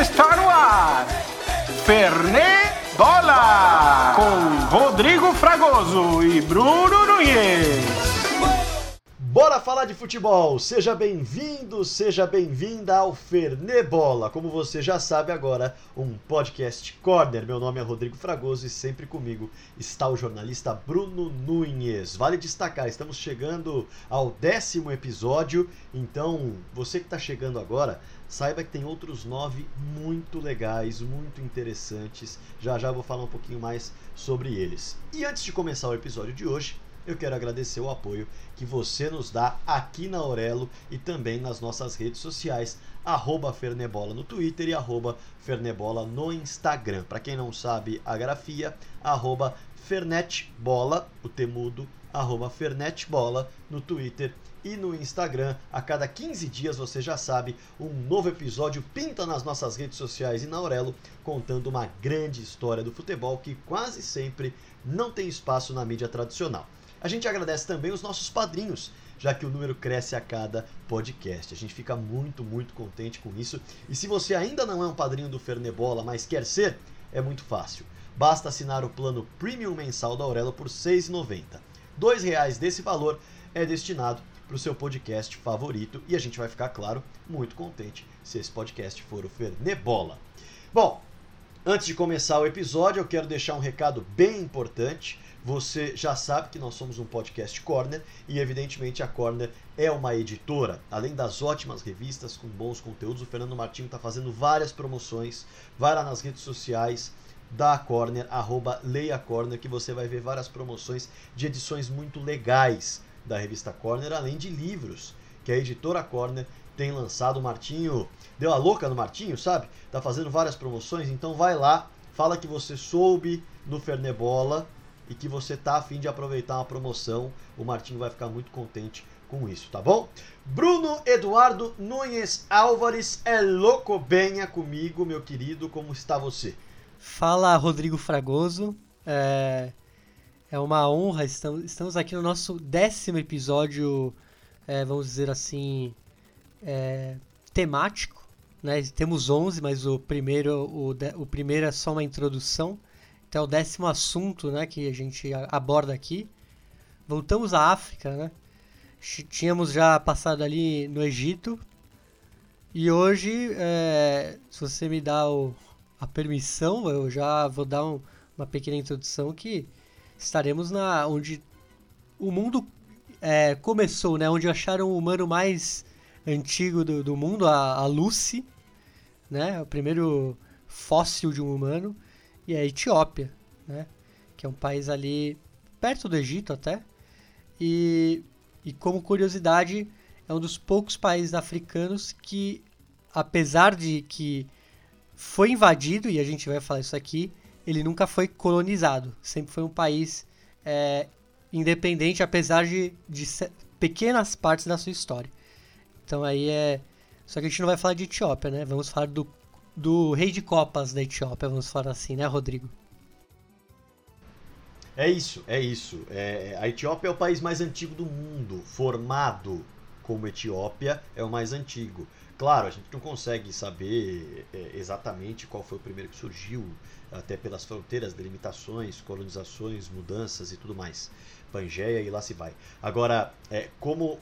Está no ar. Fernê Bola. Com Rodrigo Fragoso e Bruno Nunes. Bora falar de futebol! Seja bem-vindo, seja bem-vinda ao Fernebola. Como você já sabe agora, um podcast corner. Meu nome é Rodrigo Fragoso e sempre comigo está o jornalista Bruno Nunes. Vale destacar, estamos chegando ao décimo episódio, então você que está chegando agora, saiba que tem outros nove muito legais, muito interessantes. Já já vou falar um pouquinho mais sobre eles. E antes de começar o episódio de hoje, eu quero agradecer o apoio que você nos dá aqui na Aurelo e também nas nossas redes sociais, arroba Fernebola no Twitter e arroba Fernebola no Instagram. Para quem não sabe a grafia, arroba Fernetbola, o temudo, arroba Fernetbola no Twitter e no Instagram. A cada 15 dias, você já sabe, um novo episódio pinta nas nossas redes sociais e na Aurelo, contando uma grande história do futebol que quase sempre não tem espaço na mídia tradicional. A gente agradece também os nossos padrinhos, já que o número cresce a cada podcast. A gente fica muito, muito contente com isso. E se você ainda não é um padrinho do Fernebola, mas quer ser, é muito fácil. Basta assinar o plano Premium mensal da Aurelo por R$ 6,90. R$ reais desse valor é destinado para o seu podcast favorito e a gente vai ficar, claro, muito contente se esse podcast for o Fernebola. Bom, antes de começar o episódio, eu quero deixar um recado bem importante. Você já sabe que nós somos um podcast Corner e, evidentemente, a Corner é uma editora. Além das ótimas revistas com bons conteúdos, o Fernando Martinho está fazendo várias promoções. Vai lá nas redes sociais da Corner, arroba Leia Corner, que você vai ver várias promoções de edições muito legais da revista Corner, além de livros que a editora Corner tem lançado. O Martinho deu a louca no Martinho, sabe? Tá fazendo várias promoções, então vai lá, fala que você soube no Fernebola e que você tá afim de aproveitar uma promoção, o Martinho vai ficar muito contente com isso, tá bom? Bruno Eduardo Nunes Álvares é louco benha comigo, meu querido, como está você? Fala, Rodrigo Fragoso. É, é uma honra, estamos, aqui no nosso décimo episódio, é, vamos dizer assim, é, temático. Né? Temos 11, mas o primeiro, o, o primeiro é só uma introdução até o décimo assunto né, que a gente aborda aqui. Voltamos à África, né? Tínhamos já passado ali no Egito. E hoje, é, se você me dá o, a permissão, eu já vou dar um, uma pequena introdução que estaremos na onde o mundo é, começou, né? Onde acharam o humano mais antigo do, do mundo, a, a Lucy, né? O primeiro fóssil de um humano e a Etiópia, né? Que é um país ali perto do Egito até. E, e como curiosidade, é um dos poucos países africanos que, apesar de que foi invadido, e a gente vai falar isso aqui, ele nunca foi colonizado. Sempre foi um país é, independente, apesar de, de pequenas partes da sua história. Então aí é. Só que a gente não vai falar de Etiópia, né? Vamos falar do do rei de copas da Etiópia, vamos falar assim, né, Rodrigo? É isso, é isso. É, a Etiópia é o país mais antigo do mundo, formado como Etiópia é o mais antigo. Claro, a gente não consegue saber é, exatamente qual foi o primeiro que surgiu, até pelas fronteiras, delimitações, colonizações, mudanças e tudo mais. Pangeia e lá se vai. Agora, é, como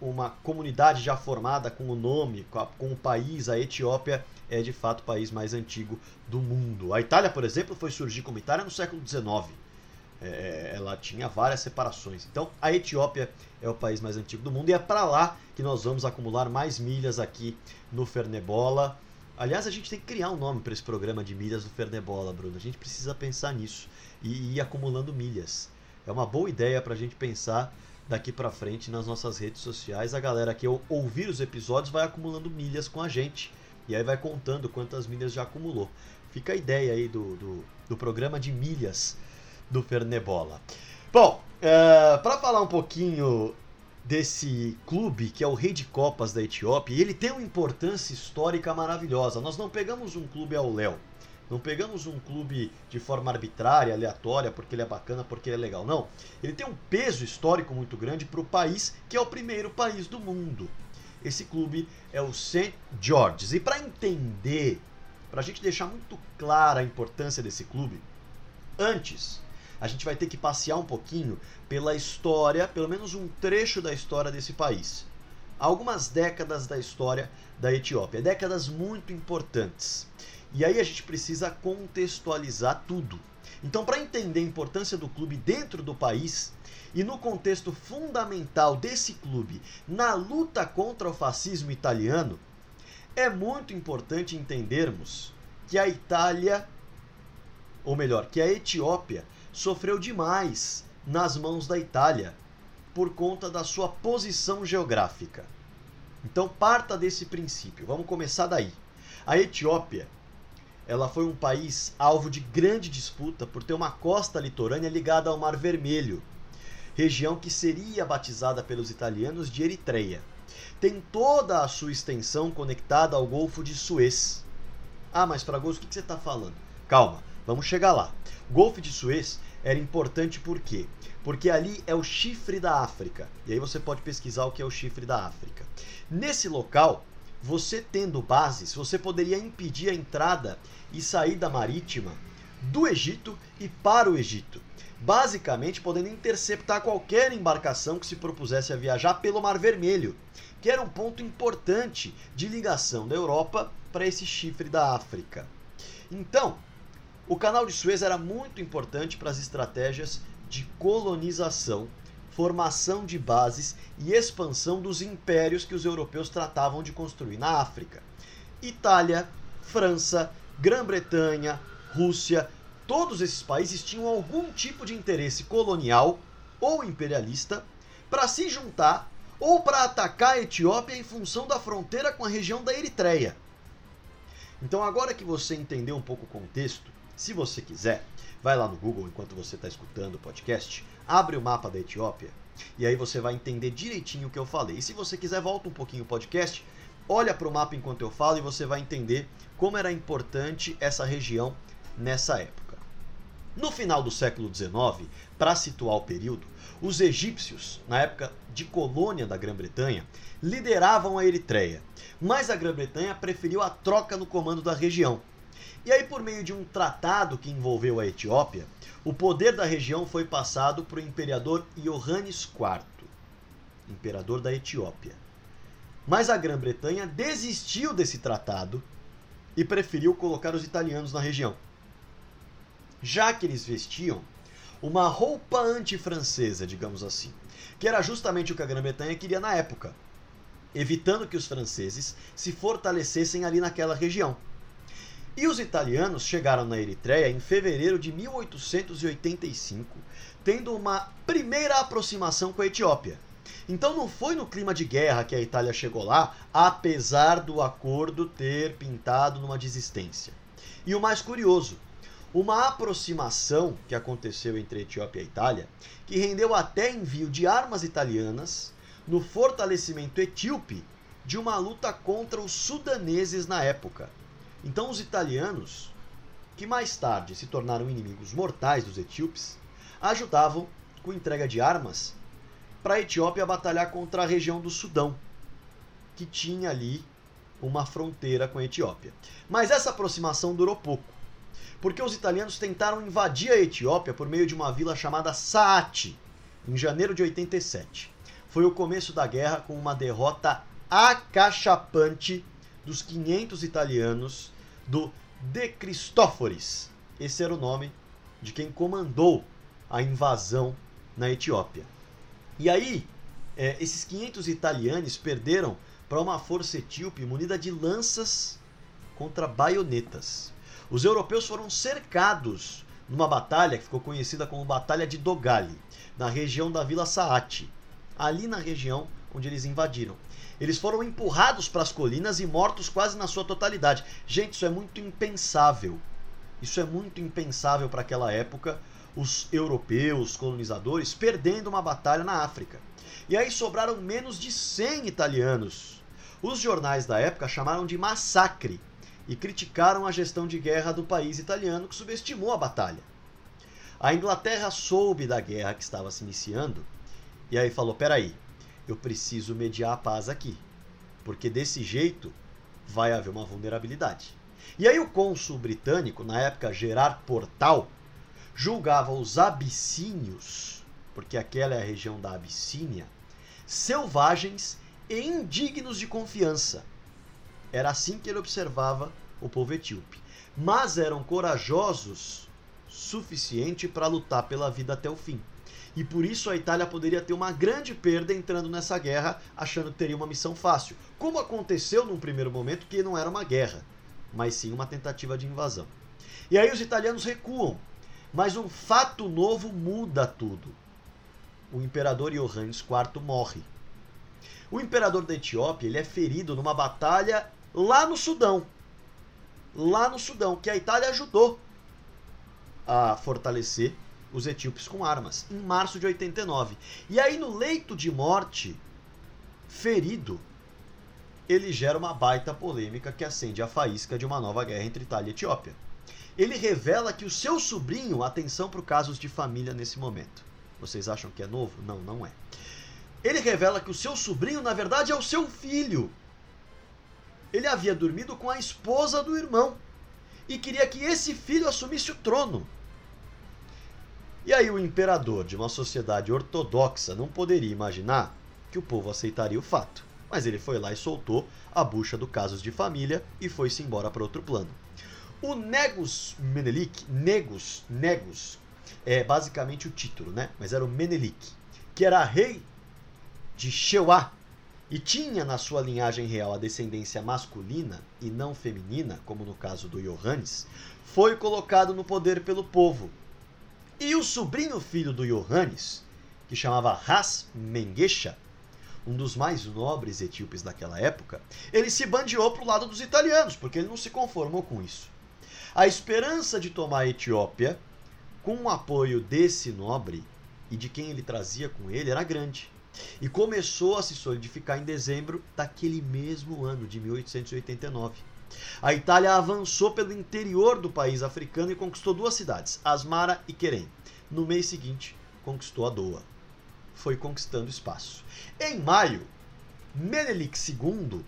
uma comunidade já formada com o nome, com, a, com o país, a Etiópia é de fato o país mais antigo do mundo. A Itália, por exemplo, foi surgir como Itália no século XIX. É, ela tinha várias separações. Então, a Etiópia é o país mais antigo do mundo e é para lá que nós vamos acumular mais milhas aqui no Fernebola. Aliás, a gente tem que criar um nome para esse programa de milhas do Fernebola, Bruno. A gente precisa pensar nisso e ir acumulando milhas. É uma boa ideia para a gente pensar daqui para frente nas nossas redes sociais. A galera que ouvir os episódios vai acumulando milhas com a gente. E aí vai contando quantas milhas já acumulou. Fica a ideia aí do, do, do programa de milhas do Fernebola. Bom, é, para falar um pouquinho desse clube que é o Rei de Copas da Etiópia, ele tem uma importância histórica maravilhosa. Nós não pegamos um clube ao léu. Não pegamos um clube de forma arbitrária, aleatória, porque ele é bacana, porque ele é legal. Não. Ele tem um peso histórico muito grande para o país, que é o primeiro país do mundo. Esse clube é o St. George's. E para entender para a gente deixar muito clara a importância desse clube, antes a gente vai ter que passear um pouquinho pela história, pelo menos um trecho da história desse país. Algumas décadas da história da Etiópia, décadas muito importantes. E aí a gente precisa contextualizar tudo. Então, para entender a importância do clube dentro do país e no contexto fundamental desse clube na luta contra o fascismo italiano, é muito importante entendermos que a Itália, ou melhor, que a Etiópia sofreu demais nas mãos da Itália por conta da sua posição geográfica. Então parta desse princípio. Vamos começar daí. A Etiópia, ela foi um país alvo de grande disputa por ter uma costa litorânea ligada ao Mar Vermelho, região que seria batizada pelos italianos de Eritreia. Tem toda a sua extensão conectada ao Golfo de Suez. Ah, mas Fragoso, o que você está falando? Calma, vamos chegar lá. Golfo de Suez era importante por quê? Porque ali é o chifre da África. E aí você pode pesquisar o que é o chifre da África. Nesse local, você tendo bases, você poderia impedir a entrada e saída marítima do Egito e para o Egito. Basicamente, podendo interceptar qualquer embarcação que se propusesse a viajar pelo Mar Vermelho, que era um ponto importante de ligação da Europa para esse chifre da África. Então, o canal de Suez era muito importante para as estratégias de colonização, formação de bases e expansão dos impérios que os europeus tratavam de construir na África. Itália, França, Grã-Bretanha, Rússia, todos esses países tinham algum tipo de interesse colonial ou imperialista para se juntar ou para atacar a Etiópia em função da fronteira com a região da Eritreia. Então, agora que você entendeu um pouco o contexto, se você quiser, vai lá no Google enquanto você está escutando o podcast, abre o mapa da Etiópia e aí você vai entender direitinho o que eu falei. E se você quiser, volta um pouquinho o podcast, olha para o mapa enquanto eu falo e você vai entender como era importante essa região nessa época. No final do século XIX, para situar o período, os egípcios, na época de colônia da Grã-Bretanha, lideravam a Eritreia, mas a Grã-Bretanha preferiu a troca no comando da região e aí, por meio de um tratado que envolveu a Etiópia, o poder da região foi passado para o imperador Iohannes IV, imperador da Etiópia. Mas a Grã-Bretanha desistiu desse tratado e preferiu colocar os italianos na região. Já que eles vestiam uma roupa anti-francesa, digamos assim, que era justamente o que a Grã-Bretanha queria na época, evitando que os franceses se fortalecessem ali naquela região. E os italianos chegaram na Eritreia em fevereiro de 1885, tendo uma primeira aproximação com a Etiópia. Então não foi no clima de guerra que a Itália chegou lá, apesar do acordo ter pintado numa desistência. E o mais curioso, uma aproximação que aconteceu entre Etiópia e Itália, que rendeu até envio de armas italianas no fortalecimento etíope de uma luta contra os sudaneses na época. Então os italianos, que mais tarde se tornaram inimigos mortais dos etíopes, ajudavam com entrega de armas para a Etiópia batalhar contra a região do Sudão, que tinha ali uma fronteira com a Etiópia. Mas essa aproximação durou pouco, porque os italianos tentaram invadir a Etiópia por meio de uma vila chamada Saati, em janeiro de 87. Foi o começo da guerra com uma derrota acachapante dos 500 italianos do De Cristóforis. Esse era o nome de quem comandou a invasão na Etiópia. E aí, é, esses 500 italianos perderam para uma força etíope munida de lanças contra baionetas. Os europeus foram cercados numa batalha que ficou conhecida como Batalha de Dogali, na região da Vila Saati, ali na região onde eles invadiram. Eles foram empurrados para as colinas e mortos quase na sua totalidade. Gente, isso é muito impensável. Isso é muito impensável para aquela época, os europeus, colonizadores, perdendo uma batalha na África. E aí sobraram menos de 100 italianos. Os jornais da época chamaram de massacre e criticaram a gestão de guerra do país italiano que subestimou a batalha. A Inglaterra soube da guerra que estava se iniciando e aí falou: peraí, eu preciso mediar a paz aqui. Porque desse jeito vai haver uma vulnerabilidade. E aí o cônsul britânico, na época Gerard Portal, julgava os abissínios, porque aquela é a região da Abissínia, selvagens e indignos de confiança. Era assim que ele observava o povo etíope. Mas eram corajosos suficiente para lutar pela vida até o fim. E por isso a Itália poderia ter uma grande perda entrando nessa guerra, achando que teria uma missão fácil. Como aconteceu num primeiro momento que não era uma guerra, mas sim uma tentativa de invasão. E aí os italianos recuam, mas um fato novo muda tudo. O imperador Iohannes IV morre. O imperador da Etiópia ele é ferido numa batalha lá no Sudão. Lá no Sudão, que a Itália ajudou a fortalecer os etíopes com armas, em março de 89. E aí, no leito de morte, ferido, ele gera uma baita polêmica que acende a faísca de uma nova guerra entre Itália e Etiópia. Ele revela que o seu sobrinho, atenção para os casos de família nesse momento. Vocês acham que é novo? Não, não é. Ele revela que o seu sobrinho, na verdade, é o seu filho. Ele havia dormido com a esposa do irmão e queria que esse filho assumisse o trono. E aí o imperador de uma sociedade ortodoxa não poderia imaginar que o povo aceitaria o fato. Mas ele foi lá e soltou a bucha do casos de família e foi-se embora para outro plano. O Negus Menelik, Negus, Negus, é basicamente o título, né? Mas era o Menelik, que era rei de Sheuá e tinha na sua linhagem real a descendência masculina e não feminina, como no caso do Johannes, foi colocado no poder pelo povo e o sobrinho filho do Johannes, que chamava Ras Mengesha, um dos mais nobres etíopes daquela época, ele se bandeou para o lado dos italianos, porque ele não se conformou com isso. A esperança de tomar a Etiópia, com o apoio desse nobre e de quem ele trazia com ele, era grande. E começou a se solidificar em dezembro daquele mesmo ano, de 1889. A Itália avançou pelo interior do país africano e conquistou duas cidades, Asmara e Querem. No mês seguinte, conquistou a Doa. Foi conquistando espaço. Em maio, Menelik II,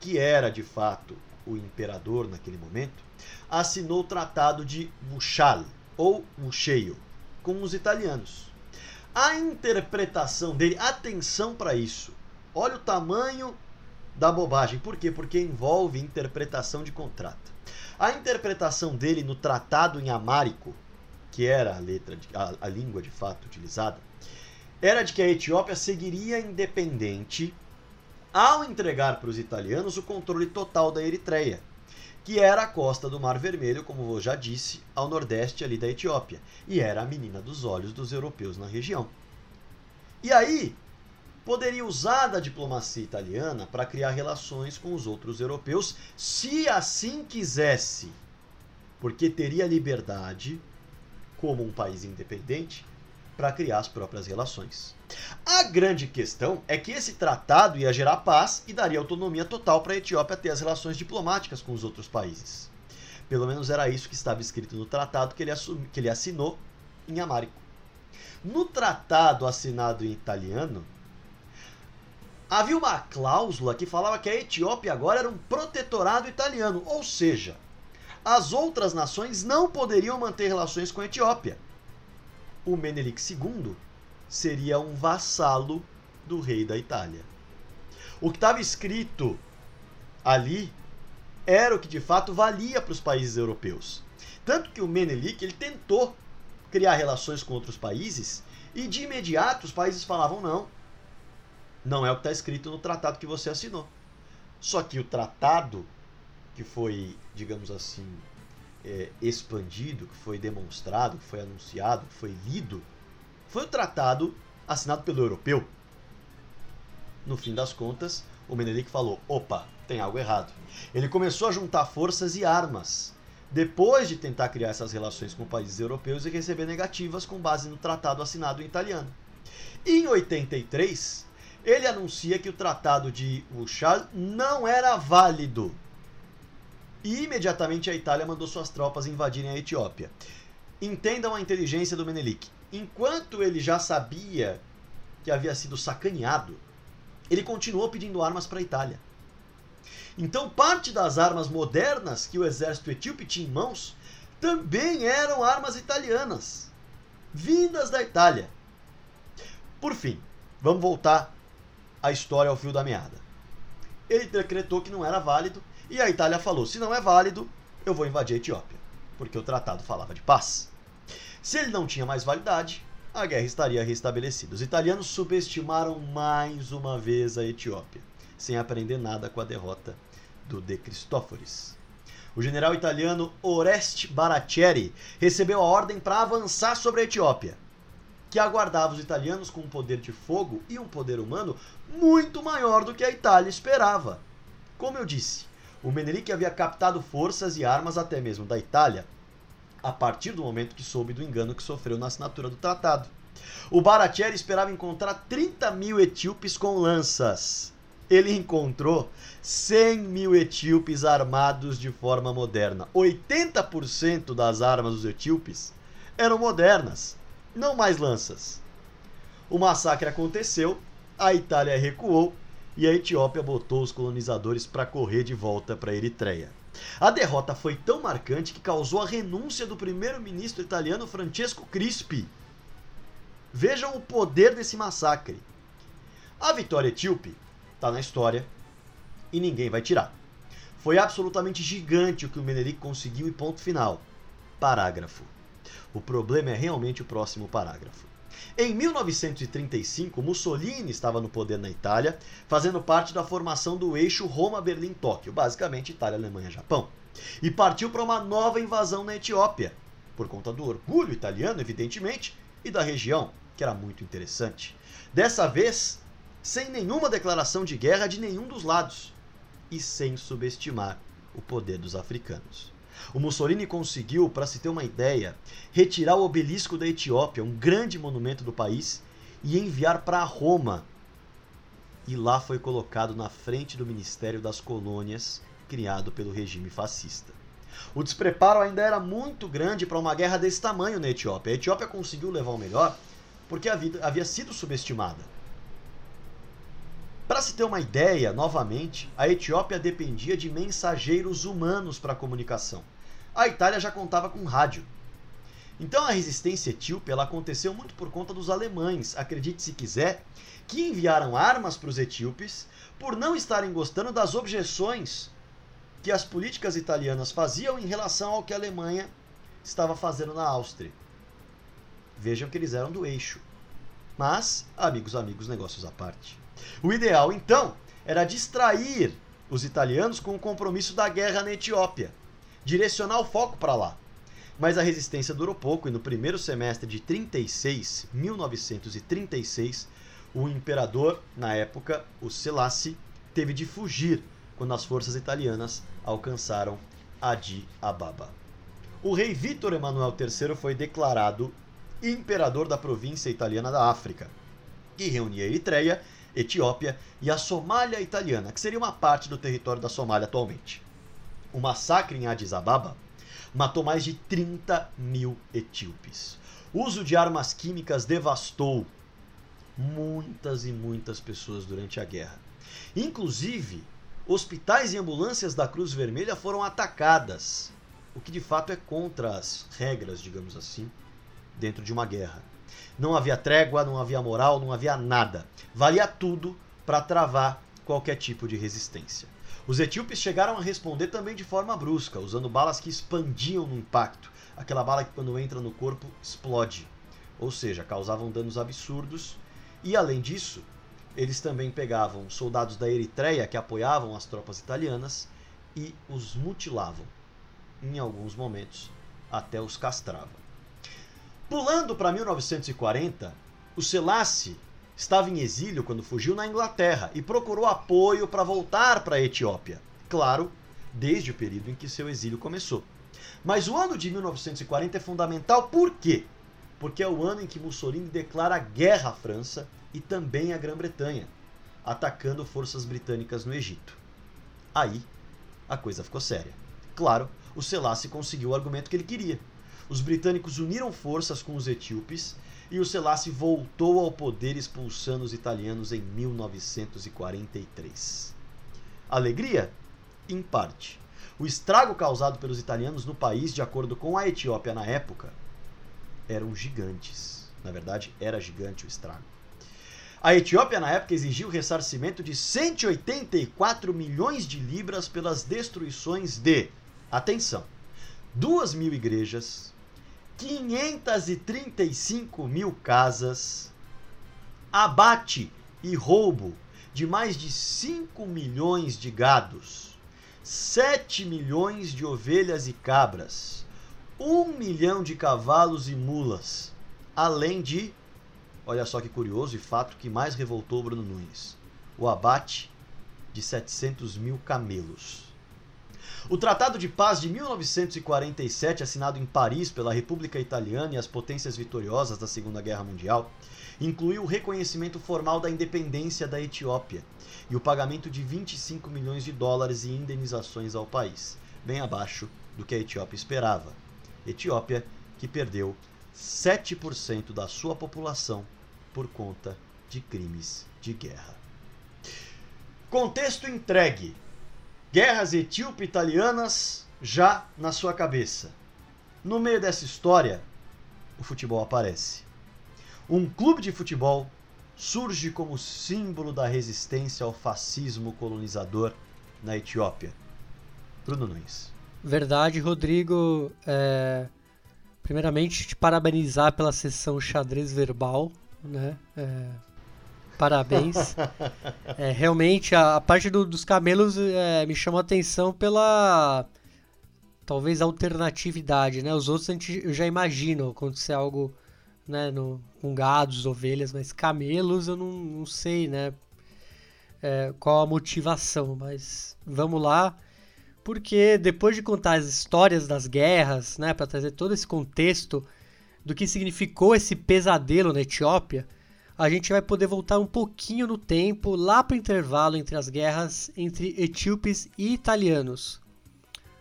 que era de fato o imperador naquele momento, assinou o Tratado de Muxal, ou Muxeio, com os italianos. A interpretação dele, atenção para isso. Olha o tamanho da bobagem. Por quê? Porque envolve interpretação de contrato. A interpretação dele no tratado em amárico, que era a letra, de, a, a língua de fato utilizada, era de que a Etiópia seguiria independente ao entregar para os italianos o controle total da Eritreia, que era a costa do Mar Vermelho, como eu já disse, ao nordeste ali da Etiópia, e era a menina dos olhos dos europeus na região. E aí, poderia usar da diplomacia italiana para criar relações com os outros europeus, se assim quisesse, porque teria liberdade, como um país independente, para criar as próprias relações. A grande questão é que esse tratado ia gerar paz e daria autonomia total para a Etiópia ter as relações diplomáticas com os outros países. Pelo menos era isso que estava escrito no tratado que ele, que ele assinou em amárico. No tratado assinado em italiano, havia uma cláusula que falava que a Etiópia agora era um protetorado italiano, ou seja, as outras nações não poderiam manter relações com a Etiópia. O Menelik II seria um vassalo do rei da Itália. O que estava escrito ali era o que de fato valia para os países europeus. Tanto que o Menelik ele tentou criar relações com outros países e de imediato os países falavam não, não é o que está escrito no tratado que você assinou. Só que o tratado que foi, digamos assim, é, expandido, que foi demonstrado, que foi anunciado, que foi lido, foi o tratado assinado pelo europeu. No fim das contas, o Menelik falou: opa, tem algo errado. Ele começou a juntar forças e armas, depois de tentar criar essas relações com países europeus e receber negativas com base no tratado assinado em italiano. E em 83, ele anuncia que o Tratado de Wuchal não era válido. E imediatamente a Itália mandou suas tropas invadirem a Etiópia. Entendam a inteligência do Menelik. Enquanto ele já sabia que havia sido sacaneado, ele continuou pedindo armas para a Itália. Então, parte das armas modernas que o exército etíope tinha em mãos também eram armas italianas, vindas da Itália. Por fim, vamos voltar à história ao fio da meada. Ele decretou que não era válido e a Itália falou: se não é válido, eu vou invadir a Etiópia, porque o tratado falava de paz. Se ele não tinha mais validade, a guerra estaria restabelecida. Os italianos subestimaram mais uma vez a Etiópia, sem aprender nada com a derrota do De Cristóforis. O general italiano Oreste Baratieri recebeu a ordem para avançar sobre a Etiópia, que aguardava os italianos com um poder de fogo e um poder humano muito maior do que a Itália esperava. Como eu disse, o Menelik havia captado forças e armas até mesmo da Itália a partir do momento que soube do engano que sofreu na assinatura do tratado. O Baratieri esperava encontrar 30 mil etíopes com lanças. Ele encontrou 100 mil etíopes armados de forma moderna. 80% das armas dos etíopes eram modernas, não mais lanças. O massacre aconteceu, a Itália recuou e a Etiópia botou os colonizadores para correr de volta para Eritreia. A derrota foi tão marcante que causou a renúncia do primeiro-ministro italiano Francesco Crispi. Vejam o poder desse massacre. A vitória etíope está na história e ninguém vai tirar. Foi absolutamente gigante o que o Menelik conseguiu e ponto final. Parágrafo. O problema é realmente o próximo parágrafo. Em 1935, Mussolini estava no poder na Itália, fazendo parte da formação do eixo Roma-Berlim-Tóquio, basicamente Itália, Alemanha, Japão, e partiu para uma nova invasão na Etiópia, por conta do orgulho italiano, evidentemente, e da região, que era muito interessante. Dessa vez, sem nenhuma declaração de guerra de nenhum dos lados e sem subestimar o poder dos africanos. O Mussolini conseguiu, para se ter uma ideia, retirar o obelisco da Etiópia, um grande monumento do país, e enviar para Roma. E lá foi colocado na frente do Ministério das Colônias, criado pelo regime fascista. O despreparo ainda era muito grande para uma guerra desse tamanho na Etiópia. A Etiópia conseguiu levar o melhor porque havia sido subestimada. Para se ter uma ideia, novamente, a Etiópia dependia de mensageiros humanos para a comunicação a Itália já contava com rádio. Então a resistência etíope aconteceu muito por conta dos alemães, acredite se quiser, que enviaram armas para os etíopes por não estarem gostando das objeções que as políticas italianas faziam em relação ao que a Alemanha estava fazendo na Áustria. Vejam que eles eram do eixo. Mas, amigos, amigos, negócios à parte. O ideal, então, era distrair os italianos com o compromisso da guerra na Etiópia direcionar o foco para lá. Mas a resistência durou pouco e no primeiro semestre de 36, 1936, o imperador, na época, o Selassie, teve de fugir quando as forças italianas alcançaram Adi Ababa. O rei Vítor Emanuel III foi declarado imperador da província italiana da África, que reunia Eritreia, Etiópia e a Somália italiana, que seria uma parte do território da Somália atualmente o massacre em Addis Ababa matou mais de 30 mil etíopes. O uso de armas químicas devastou muitas e muitas pessoas durante a guerra. Inclusive, hospitais e ambulâncias da Cruz Vermelha foram atacadas, o que de fato é contra as regras, digamos assim, dentro de uma guerra. Não havia trégua, não havia moral, não havia nada. Valia tudo para travar qualquer tipo de resistência. Os etíopes chegaram a responder também de forma brusca, usando balas que expandiam no impacto, aquela bala que quando entra no corpo explode, ou seja, causavam danos absurdos. E além disso, eles também pegavam soldados da Eritreia que apoiavam as tropas italianas e os mutilavam, em alguns momentos até os castravam. Pulando para 1940, o Selassie estava em exílio quando fugiu na Inglaterra e procurou apoio para voltar para a Etiópia. Claro, desde o período em que seu exílio começou. Mas o ano de 1940 é fundamental por quê? Porque é o ano em que Mussolini declara guerra à França e também à Grã-Bretanha, atacando forças britânicas no Egito. Aí, a coisa ficou séria. Claro, o Selassie conseguiu o argumento que ele queria. Os britânicos uniram forças com os etíopes e o Selassie voltou ao poder expulsando os italianos em 1943. Alegria? Em parte. O estrago causado pelos italianos no país, de acordo com a Etiópia na época, eram gigantes. Na verdade, era gigante o estrago. A Etiópia, na época, exigiu ressarcimento de 184 milhões de libras pelas destruições de, atenção, 2 mil igrejas, 535 mil casas, abate e roubo de mais de 5 milhões de gados, 7 milhões de ovelhas e cabras, 1 milhão de cavalos e mulas, além de, olha só que curioso e fato que mais revoltou Bruno Nunes, o abate de 700 mil camelos. O Tratado de Paz de 1947, assinado em Paris pela República Italiana e as potências vitoriosas da Segunda Guerra Mundial, incluiu o reconhecimento formal da independência da Etiópia e o pagamento de 25 milhões de dólares em indenizações ao país, bem abaixo do que a Etiópia esperava. Etiópia que perdeu 7% da sua população por conta de crimes de guerra. Contexto entregue. Guerras etíope-italianas já na sua cabeça. No meio dessa história, o futebol aparece. Um clube de futebol surge como símbolo da resistência ao fascismo colonizador na Etiópia. Bruno Nunes. Verdade, Rodrigo. É... Primeiramente, te parabenizar pela sessão xadrez verbal, né? É parabéns. é, realmente, a, a parte do, dos camelos é, me chamou a atenção pela talvez alternatividade, né? Os outros a gente, eu já imagino acontecer algo né, no, com gados, ovelhas, mas camelos eu não, não sei, né? É, qual a motivação, mas vamos lá. Porque depois de contar as histórias das guerras, né, para trazer todo esse contexto do que significou esse pesadelo na Etiópia, a gente vai poder voltar um pouquinho no tempo, lá para o intervalo entre as guerras entre etíopes e italianos.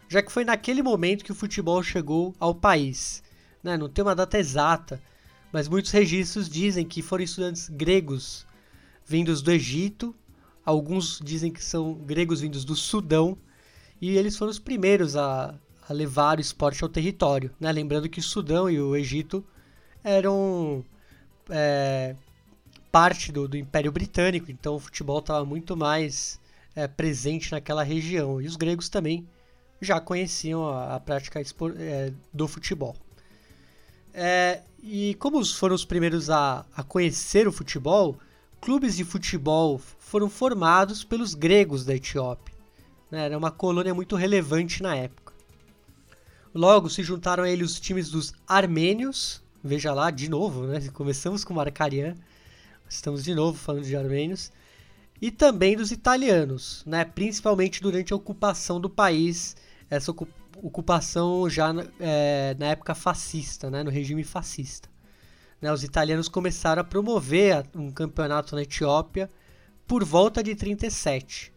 Já que foi naquele momento que o futebol chegou ao país. Né? Não tem uma data exata, mas muitos registros dizem que foram estudantes gregos vindos do Egito, alguns dizem que são gregos vindos do Sudão, e eles foram os primeiros a, a levar o esporte ao território. Né? Lembrando que o Sudão e o Egito eram é, parte do, do Império Britânico, então o futebol estava muito mais é, presente naquela região. E os gregos também já conheciam a, a prática é, do futebol. É, e como foram os primeiros a, a conhecer o futebol, clubes de futebol foram formados pelos gregos da Etiópia. Né? Era uma colônia muito relevante na época. Logo se juntaram a ele os times dos armênios, veja lá, de novo, né? começamos com o Marcarian, Estamos de novo falando de armênios. E também dos italianos, né? principalmente durante a ocupação do país, essa ocupação já é, na época fascista, né? no regime fascista. Né? Os italianos começaram a promover um campeonato na Etiópia por volta de 37.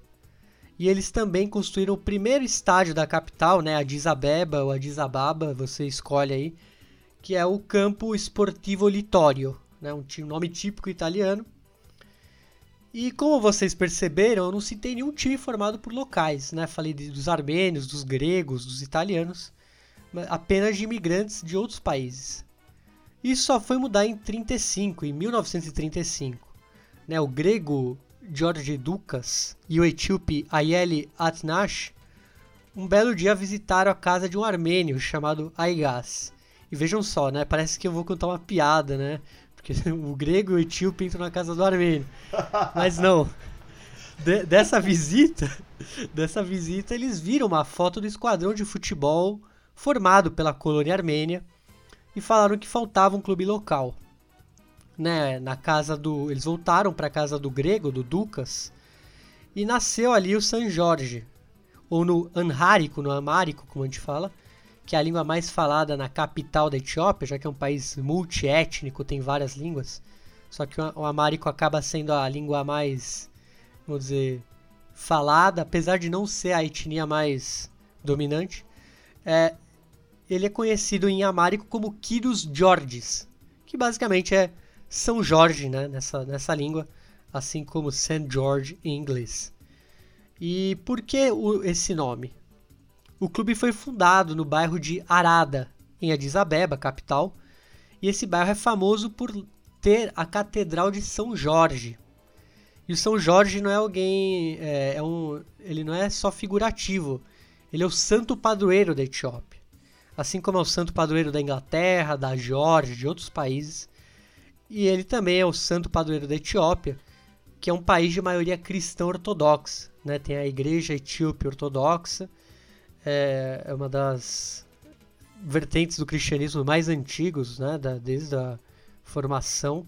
E eles também construíram o primeiro estádio da capital, né, Addis Abeba ou Addis Ababa, você escolhe aí, que é o Campo Esportivo Littorio, né? um nome típico italiano. E como vocês perceberam, eu não citei nenhum time formado por locais, né? Falei dos armênios, dos gregos, dos italianos, apenas de imigrantes de outros países. Isso só foi mudar em 35, em 1935. Né? O grego George Dukas e o etíope Ayeli Atnash um belo dia visitaram a casa de um armênio chamado Aigaz. E vejam só, né? Parece que eu vou contar uma piada, né? Porque o grego e o etíope entram na casa do armênio. Mas não. De, dessa visita, dessa visita, eles viram uma foto do esquadrão de futebol formado pela colônia armênia e falaram que faltava um clube local. Né, na casa do, eles voltaram para a casa do grego, do Ducas, e nasceu ali o San Jorge, ou no Anhárico, no Amárico, como a gente fala, que é a língua mais falada na capital da Etiópia, já que é um país multiétnico, tem várias línguas. Só que o amárico acaba sendo a língua mais, vamos dizer, falada, apesar de não ser a etnia mais dominante. É, ele é conhecido em amárico como Kyrios Georges, que basicamente é São Jorge né, nessa, nessa língua, assim como St. George em inglês. E por que o, esse nome? O clube foi fundado no bairro de Arada, em Addis Abeba, capital, e esse bairro é famoso por ter a Catedral de São Jorge. E o São Jorge não é alguém, é, é um, ele não é só figurativo, ele é o santo padroeiro da Etiópia. Assim como é o santo padroeiro da Inglaterra, da Geórgia, de outros países. E ele também é o santo padroeiro da Etiópia, que é um país de maioria cristã ortodoxa. Né? Tem a igreja etíope ortodoxa, é, é uma das vertentes do cristianismo mais antigos, né? da, desde a formação.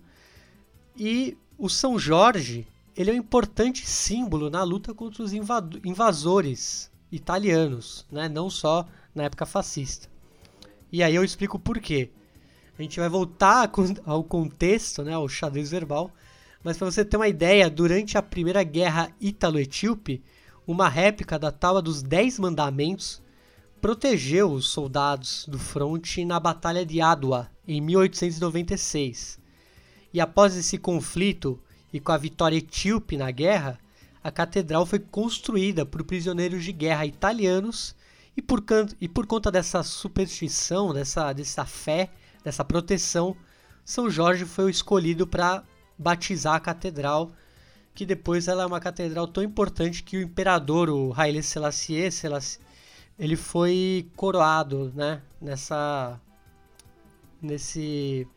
E o São Jorge ele é um importante símbolo na luta contra os invasores italianos, né? não só na época fascista. E aí eu explico por quê. A gente vai voltar ao contexto, né, ao xadrez verbal, mas para você ter uma ideia, durante a Primeira Guerra Ítalo-Etíope, uma réplica da Tábua dos Dez Mandamentos protegeu os soldados do fronte na Batalha de Adwa, em 1896. E após esse conflito e com a vitória etíope na guerra, a catedral foi construída por prisioneiros de guerra italianos e por, e por conta dessa superstição, dessa, dessa fé, dessa proteção, São Jorge foi o escolhido para batizar a catedral, que depois ela é uma catedral tão importante que o imperador, o Haile Selassie, Selassie ele foi coroado, né, nessa nesse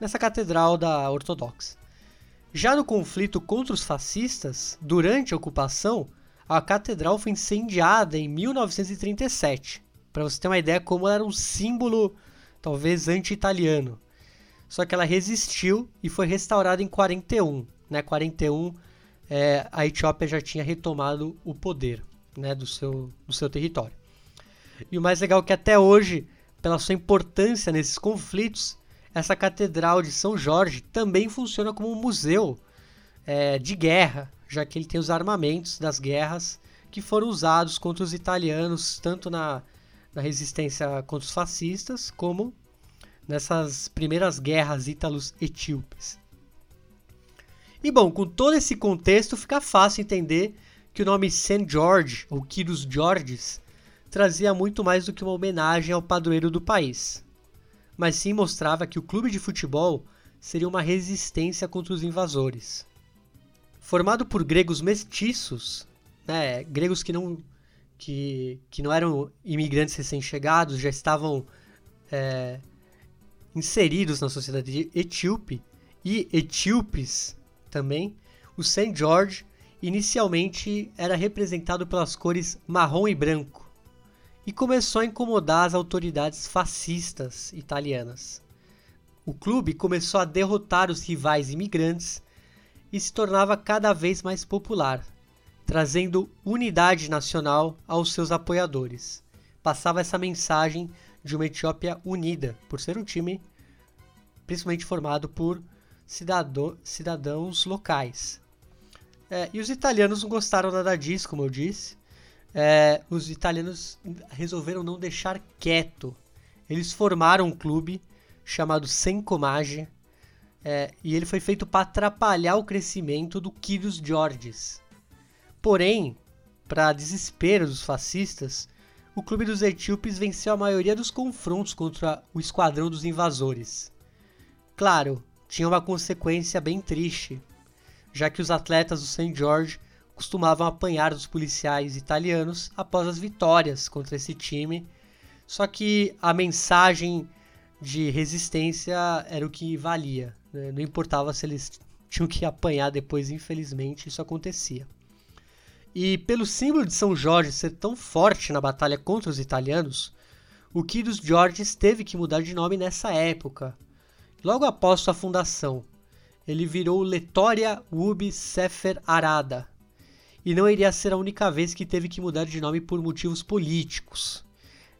nessa catedral da ortodoxa. Já no conflito contra os fascistas, durante a ocupação, a catedral foi incendiada em 1937. Para você ter uma ideia como ela era um símbolo talvez anti-italiano. Só que ela resistiu e foi restaurada em 41. Né? 41 é, a Etiópia já tinha retomado o poder né, do, seu, do seu território. E o mais legal é que até hoje, pela sua importância nesses conflitos, essa catedral de São Jorge também funciona como um museu é, de guerra, já que ele tem os armamentos das guerras que foram usados contra os italianos, tanto na, na resistência contra os fascistas, como nessas primeiras guerras ítalos-etíopes. E bom, com todo esse contexto, fica fácil entender que o nome St. George, ou Kyrios Georges, trazia muito mais do que uma homenagem ao padroeiro do país mas sim mostrava que o clube de futebol seria uma resistência contra os invasores. Formado por gregos mestiços, né, gregos que não, que, que não eram imigrantes recém-chegados, já estavam é, inseridos na sociedade etíope, e etíopes também, o St. George inicialmente era representado pelas cores marrom e branco, e começou a incomodar as autoridades fascistas italianas. O clube começou a derrotar os rivais imigrantes e se tornava cada vez mais popular, trazendo unidade nacional aos seus apoiadores. Passava essa mensagem de uma Etiópia unida, por ser um time principalmente formado por cidadão, cidadãos locais. É, e os italianos não gostaram nada disso, como eu disse, é, os italianos resolveram não deixar quieto. Eles formaram um clube chamado Sencomage é, e ele foi feito para atrapalhar o crescimento do Kyrios Georges. Porém, para desespero dos fascistas, o clube dos etíopes venceu a maioria dos confrontos contra o esquadrão dos invasores. Claro, tinha uma consequência bem triste, já que os atletas do St. George costumavam apanhar dos policiais italianos após as vitórias contra esse time. Só que a mensagem de resistência era o que valia. Né? Não importava se eles tinham que apanhar depois, infelizmente, isso acontecia. E pelo símbolo de São Jorge ser tão forte na batalha contra os italianos, o Kyrios Georges teve que mudar de nome nessa época. Logo após sua fundação, ele virou Letoria Ubi Sefer Arada, e não iria ser a única vez que teve que mudar de nome por motivos políticos.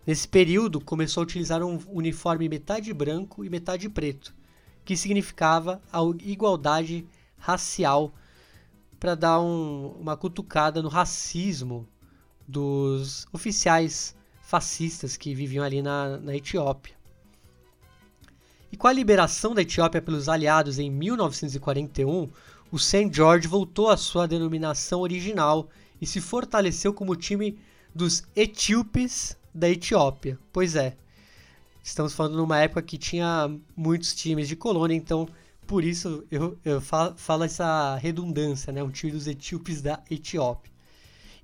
Nesse período, começou a utilizar um uniforme metade branco e metade preto, que significava a igualdade racial para dar um, uma cutucada no racismo dos oficiais fascistas que viviam ali na, na Etiópia. E com a liberação da Etiópia pelos aliados em 1941, o St. George voltou à sua denominação original e se fortaleceu como time dos etíopes da Etiópia. Pois é, estamos falando numa época que tinha muitos times de colônia, então por isso eu, eu falo, falo essa redundância, né? Um time dos etíopes da Etiópia.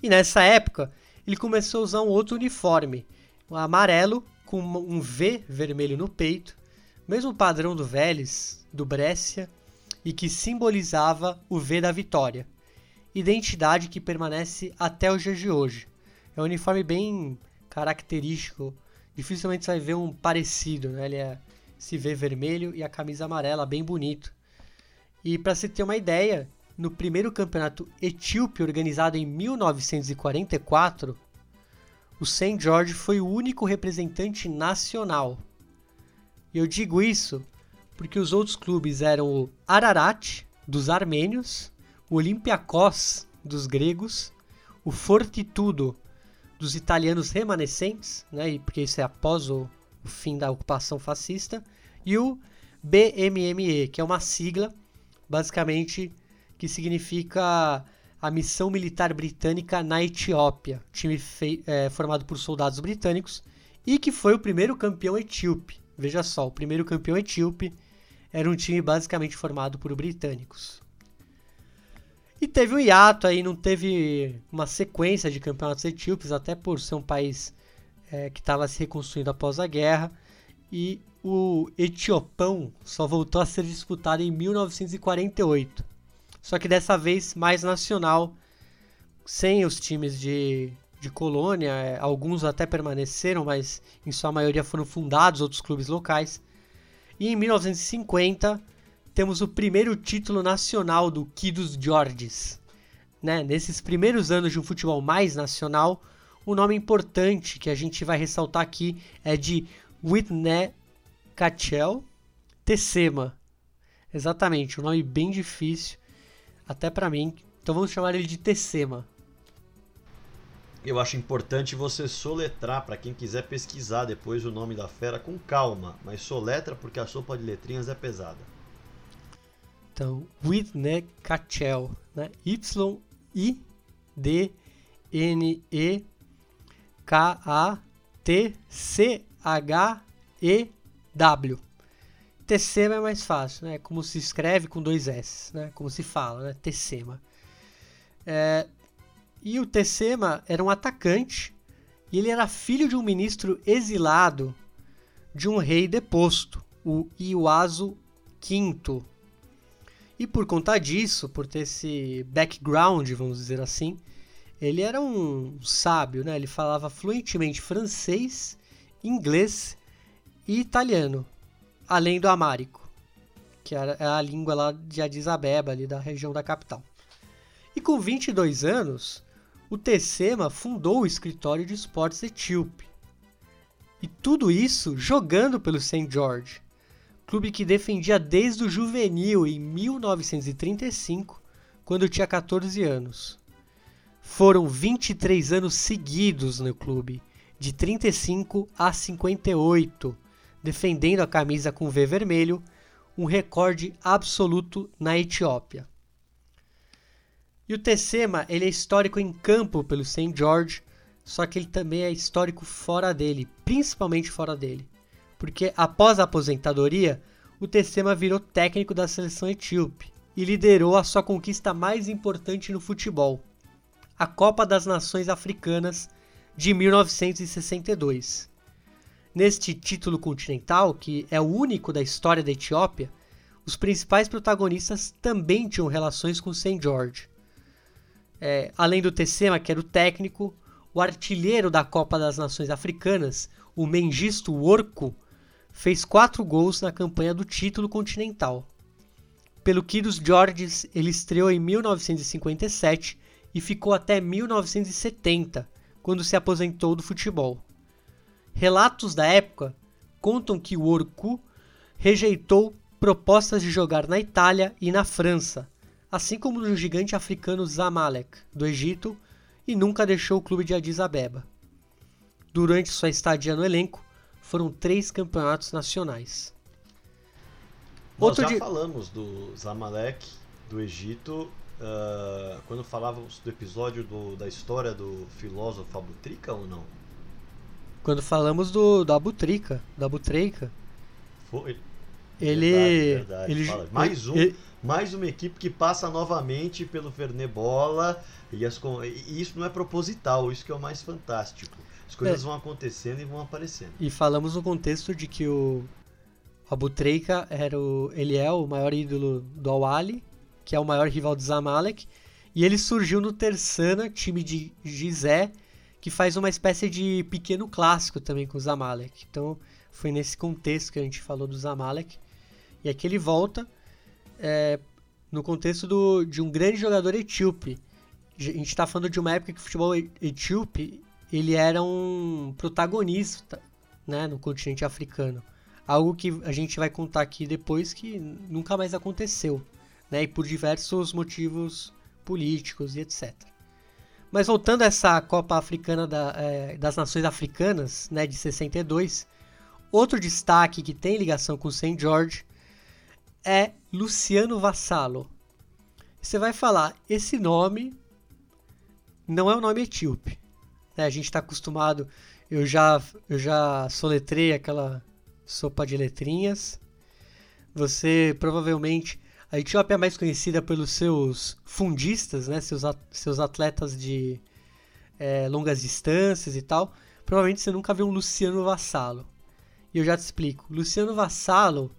E nessa época, ele começou a usar um outro uniforme, um amarelo com um V vermelho no peito, mesmo padrão do Vélez, do Brescia, e que simbolizava o V da vitória. Identidade que permanece até os dias de hoje. É um uniforme bem característico, dificilmente você vai ver um parecido, né? Ele é se vê vermelho e a camisa amarela, bem bonito. E para se ter uma ideia, no primeiro campeonato etíope organizado em 1944, o St. George foi o único representante nacional. E eu digo isso porque os outros clubes eram o Ararat, dos armênios, o Olympiacos, dos gregos, o Fortitudo, dos italianos remanescentes, né, porque isso é após o, o fim da ocupação fascista, e o BMME, que é uma sigla, basicamente, que significa a Missão Militar Britânica na Etiópia, time é, formado por soldados britânicos, e que foi o primeiro campeão etíope. Veja só, o primeiro campeão etíope era um time basicamente formado por britânicos. E teve um hiato aí, não teve uma sequência de campeonatos etíopes, até por ser um país é, que estava se reconstruindo após a guerra. E o Etiopão só voltou a ser disputado em 1948. Só que dessa vez mais nacional, sem os times de, de colônia. É, alguns até permaneceram, mas em sua maioria foram fundados outros clubes locais. E em 1950 temos o primeiro título nacional do Kidos Georges. Né? Nesses primeiros anos de um futebol mais nacional, um nome importante que a gente vai ressaltar aqui é de Whitney Cachel Tessema. Exatamente, um nome bem difícil, até para mim. Então vamos chamar ele de Tessema. Eu acho importante você soletrar para quem quiser pesquisar depois o nome da fera com calma, mas soletra porque a sopa de letrinhas é pesada. Então, Whitney Cachel, né? Y I D N E K A T C H E W. Tessema é mais fácil, né? Como se escreve com dois S, né? Como se fala, né? Tessema. É, e o Tessema era um atacante e ele era filho de um ministro exilado de um rei deposto, o Iwaso V. E por conta disso, por ter esse background, vamos dizer assim, ele era um sábio, né? Ele falava fluentemente francês, inglês e italiano, além do amárico, que era a língua lá de Addis Abeba, ali da região da capital. E com 22 anos, o Tessema fundou o escritório de esportes etíope. E tudo isso jogando pelo St. George, clube que defendia desde o juvenil em 1935, quando tinha 14 anos. Foram 23 anos seguidos no clube, de 35 a 58, defendendo a camisa com V vermelho, um recorde absoluto na Etiópia. E o Tessema, ele é histórico em campo pelo St. George, só que ele também é histórico fora dele, principalmente fora dele. Porque após a aposentadoria, o Tessema virou técnico da seleção etíope e liderou a sua conquista mais importante no futebol, a Copa das Nações Africanas de 1962. Neste título continental, que é o único da história da Etiópia, os principais protagonistas também tinham relações com St. George. É, além do Tessema, que era o técnico, o artilheiro da Copa das Nações Africanas, o Mengistu Orco, fez quatro gols na campanha do título continental. Pelo Kidos Georges, ele estreou em 1957 e ficou até 1970, quando se aposentou do futebol. Relatos da época contam que o Orku rejeitou propostas de jogar na Itália e na França, assim como no gigante africano Zamalek, do Egito, e nunca deixou o clube de Addis Abeba. Durante sua estadia no elenco, foram três campeonatos nacionais. Nós Outro já falamos do Zamalek, do Egito, uh, quando falávamos do episódio do, da história do filósofo Abutrica ou não? Quando falamos do da Abutrica, da Abutreica. Foi. Ele, Verdade, verdade. ele Fala. mais um, ele- mais uma equipe que passa novamente pelo Fernet Bola e, as e isso não é proposital, isso que é o mais fantástico. As coisas É. vão acontecendo e vão aparecendo. E falamos no contexto de que o Abutreika era o, ele é o maior ídolo do Al-Ali, que é o maior rival do Zamalek, e ele surgiu no Tersana, time de Gizé, que faz uma espécie de pequeno clássico também com o Zamalek. Então foi nesse contexto que a gente falou do Zamalek. E aqui ele volta é, no contexto do, de um grande jogador etíope. A gente está falando de uma época que o futebol etíope ele era um protagonista né, no continente africano. Algo que a gente vai contar aqui depois que nunca mais aconteceu, né, e por diversos motivos políticos e etc. Mas voltando a essa Copa Africana da, eh, das Nações Africanas, né, de 62, outro destaque que tem ligação com o St. George é Luciano Vassalo. Você vai falar, esse nome não é um nome etíope. né? A gente está acostumado, eu já, eu já soletrei aquela sopa de letrinhas. Você provavelmente. A Etiópia é mais conhecida pelos seus fundistas, né? seus, seus atletas de eh, longas distâncias e tal. Provavelmente você nunca viu um Luciano Vassalo. E eu já te explico. Luciano Vassalo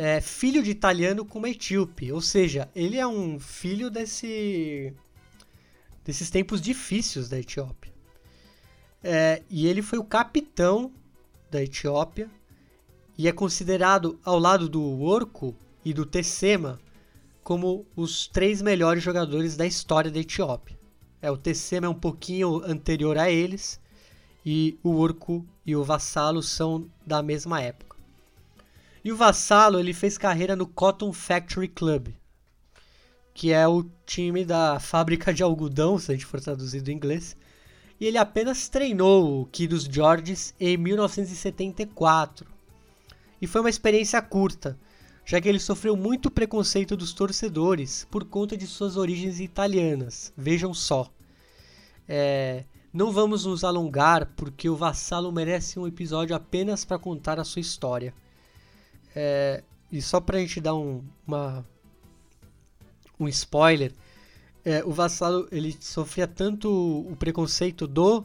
é filho de italiano com uma etíope. Ou seja, ele é um filho desse desses tempos difíceis da Etiópia. É, e ele foi o capitão da Etiópia e é considerado, ao lado do Orco e do Tessema, como os três melhores jogadores da história da Etiópia. É, o Tessema é um pouquinho anterior a eles e o Orco e o Vassalo são da mesma época. E o Vassalo ele fez carreira no Cotton Factory Club, que é o time da fábrica de algodão, se a gente for traduzir do inglês. E ele apenas treinou o Kidos Georges em 1974. E foi uma experiência curta, já que ele sofreu muito preconceito dos torcedores por conta de suas origens italianas. Vejam só. É, não vamos nos alongar, porque o Vassalo merece um episódio apenas para contar a sua história. É, e só pra gente dar um, uma, um spoiler, é, o Vassalo ele sofria tanto o preconceito do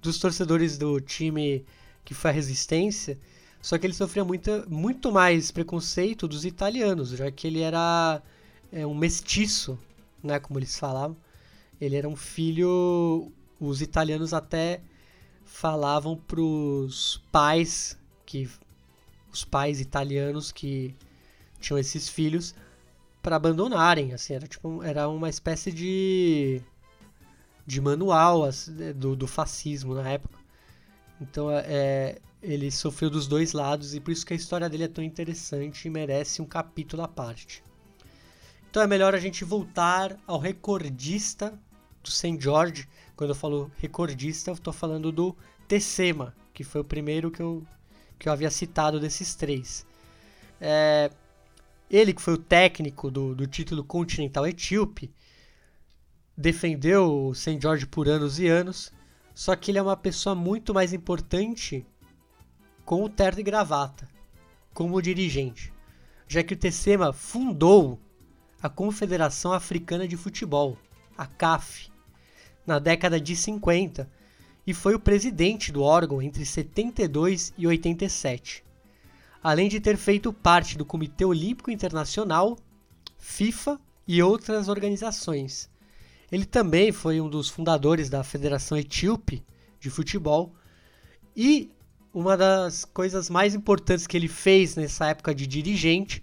dos torcedores do time que foi a resistência, só que ele sofria muita, muito mais preconceito dos italianos, já que ele era é, um mestiço, né, como eles falavam. Ele era um filho, os italianos até falavam pros pais que os pais italianos que tinham esses filhos para abandonarem, assim, era tipo era uma espécie de de manual assim, do, do fascismo na época. Então é, ele sofreu dos dois lados e por isso que a história dele é tão interessante e merece um capítulo à parte. Então é melhor a gente voltar ao recordista do St. George. Quando eu falo recordista, eu estou falando do Tessema, que foi o primeiro que eu, que eu havia citado desses três. É, ele, que foi o técnico do, do título continental etíope, defendeu o St. George por anos e anos, só que ele é uma pessoa muito mais importante com o terno e gravata, como dirigente, já que o Tessema fundou a Confederação Africana de Futebol, a CAF, na década de 50 e foi o presidente do órgão entre 72 e 87 além de ter feito parte do Comitê Olímpico Internacional, FIFA e outras organizações. Ele também foi um dos fundadores da Federação Etíope de Futebol e uma das coisas mais importantes que ele fez nessa época de dirigente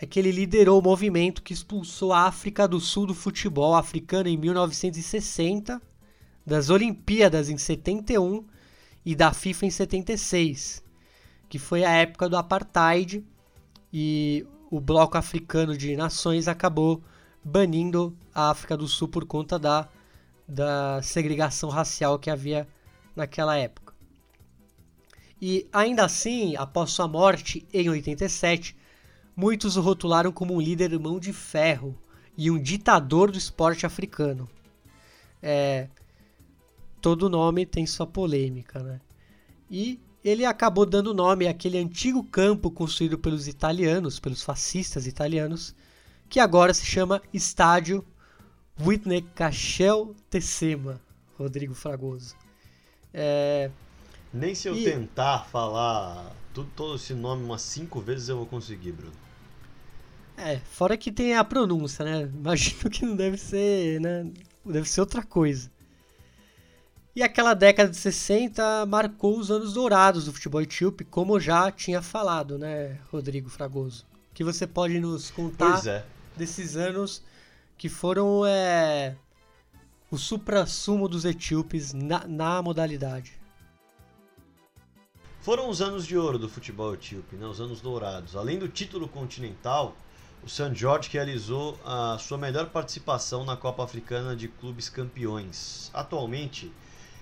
é que ele liderou o movimento que expulsou a África do Sul do futebol africano em 1960, das Olimpíadas em 71 e da FIFA em 76 que foi a época do apartheid e o bloco africano de nações acabou banindo a África do Sul por conta da, da segregação racial que havia naquela época. E ainda assim, após sua morte em 87, muitos o rotularam como um líder mão de ferro e um ditador do esporte africano. É, todo nome tem sua polêmica, né? E ele acabou dando nome àquele antigo campo construído pelos italianos, pelos fascistas italianos, que agora se chama Estádio Whitney Cachel Tessema, Rodrigo Fragoso. É... Nem se eu e... tentar falar tudo, todo esse nome umas cinco vezes eu vou conseguir, Bruno. É, fora que tem a pronúncia, né? Imagino que não deve ser, né? Deve ser outra coisa. E aquela década de 60 marcou os anos dourados do futebol etíope, como eu já tinha falado, né, Rodrigo Fragoso? Que você pode nos contar é. desses anos que foram é, o supra-sumo dos etíopes na, na, modalidade? Foram os anos de ouro do futebol etíope, né? os anos dourados. Além do título continental, o St. George realizou a sua melhor participação na Copa Africana de Clubes Campeões. Atualmente,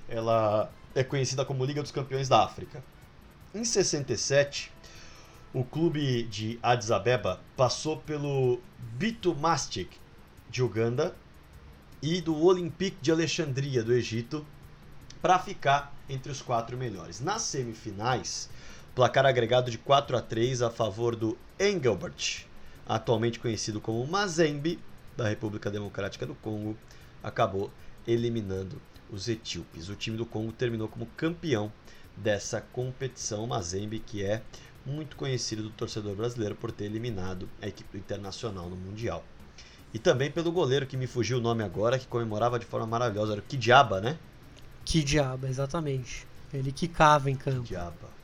ela é conhecida como Liga dos Campeões da África. Em 67, o clube de Addis Abeba passou pelo Bito Mastic de Uganda e do Olympique de Alexandria do Egito para ficar entre os quatro melhores. Nas semifinais, placar agregado de 4 a 3 a favor do Engelbert, atualmente conhecido como Mazembe, da República Democrática do Congo, acabou eliminando os etíopes. O time do Congo terminou como campeão dessa competição. Mazembe, que é muito conhecido do torcedor brasileiro por ter eliminado a equipe internacional no Mundial. E também pelo goleiro que me fugiu o nome agora, que comemorava de forma maravilhosa. Era o Kidiaba, né? Kidiaba, exatamente. Ele quicava em campo. Kidiaba.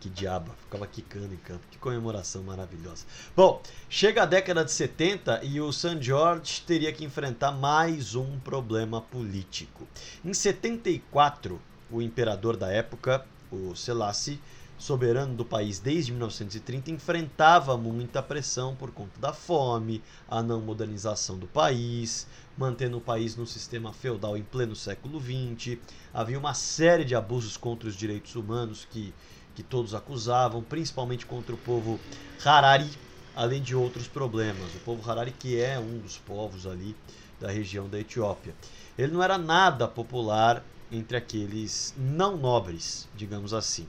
Que diabo, ficava quicando em campo. Que comemoração maravilhosa. Bom, chega a década de 70 e o St. George teria que enfrentar mais um problema político. Em 74, o imperador da época, o Selassie, soberano do país desde 1930, enfrentava muita pressão por conta da fome, a não modernização do país, mantendo o país num sistema feudal em pleno século XX. Havia uma série de abusos contra os direitos humanos que que todos acusavam, principalmente contra o povo Harari, além de outros problemas. O povo Harari, que é um dos povos ali da região da Etiópia. Ele não era nada popular entre aqueles não nobres, digamos assim.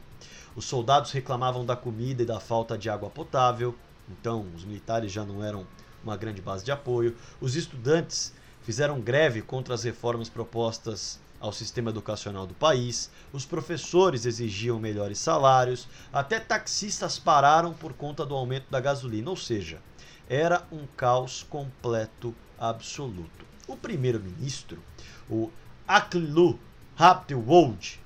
Os soldados reclamavam da comida e da falta de água potável, então os militares já não eram uma grande base de apoio. Os estudantes fizeram greve contra as reformas propostas ao sistema educacional do país, os professores exigiam melhores salários, até taxistas pararam por conta do aumento da gasolina, ou seja, era um caos completo absoluto. O primeiro-ministro, o Aklu Raptiwold,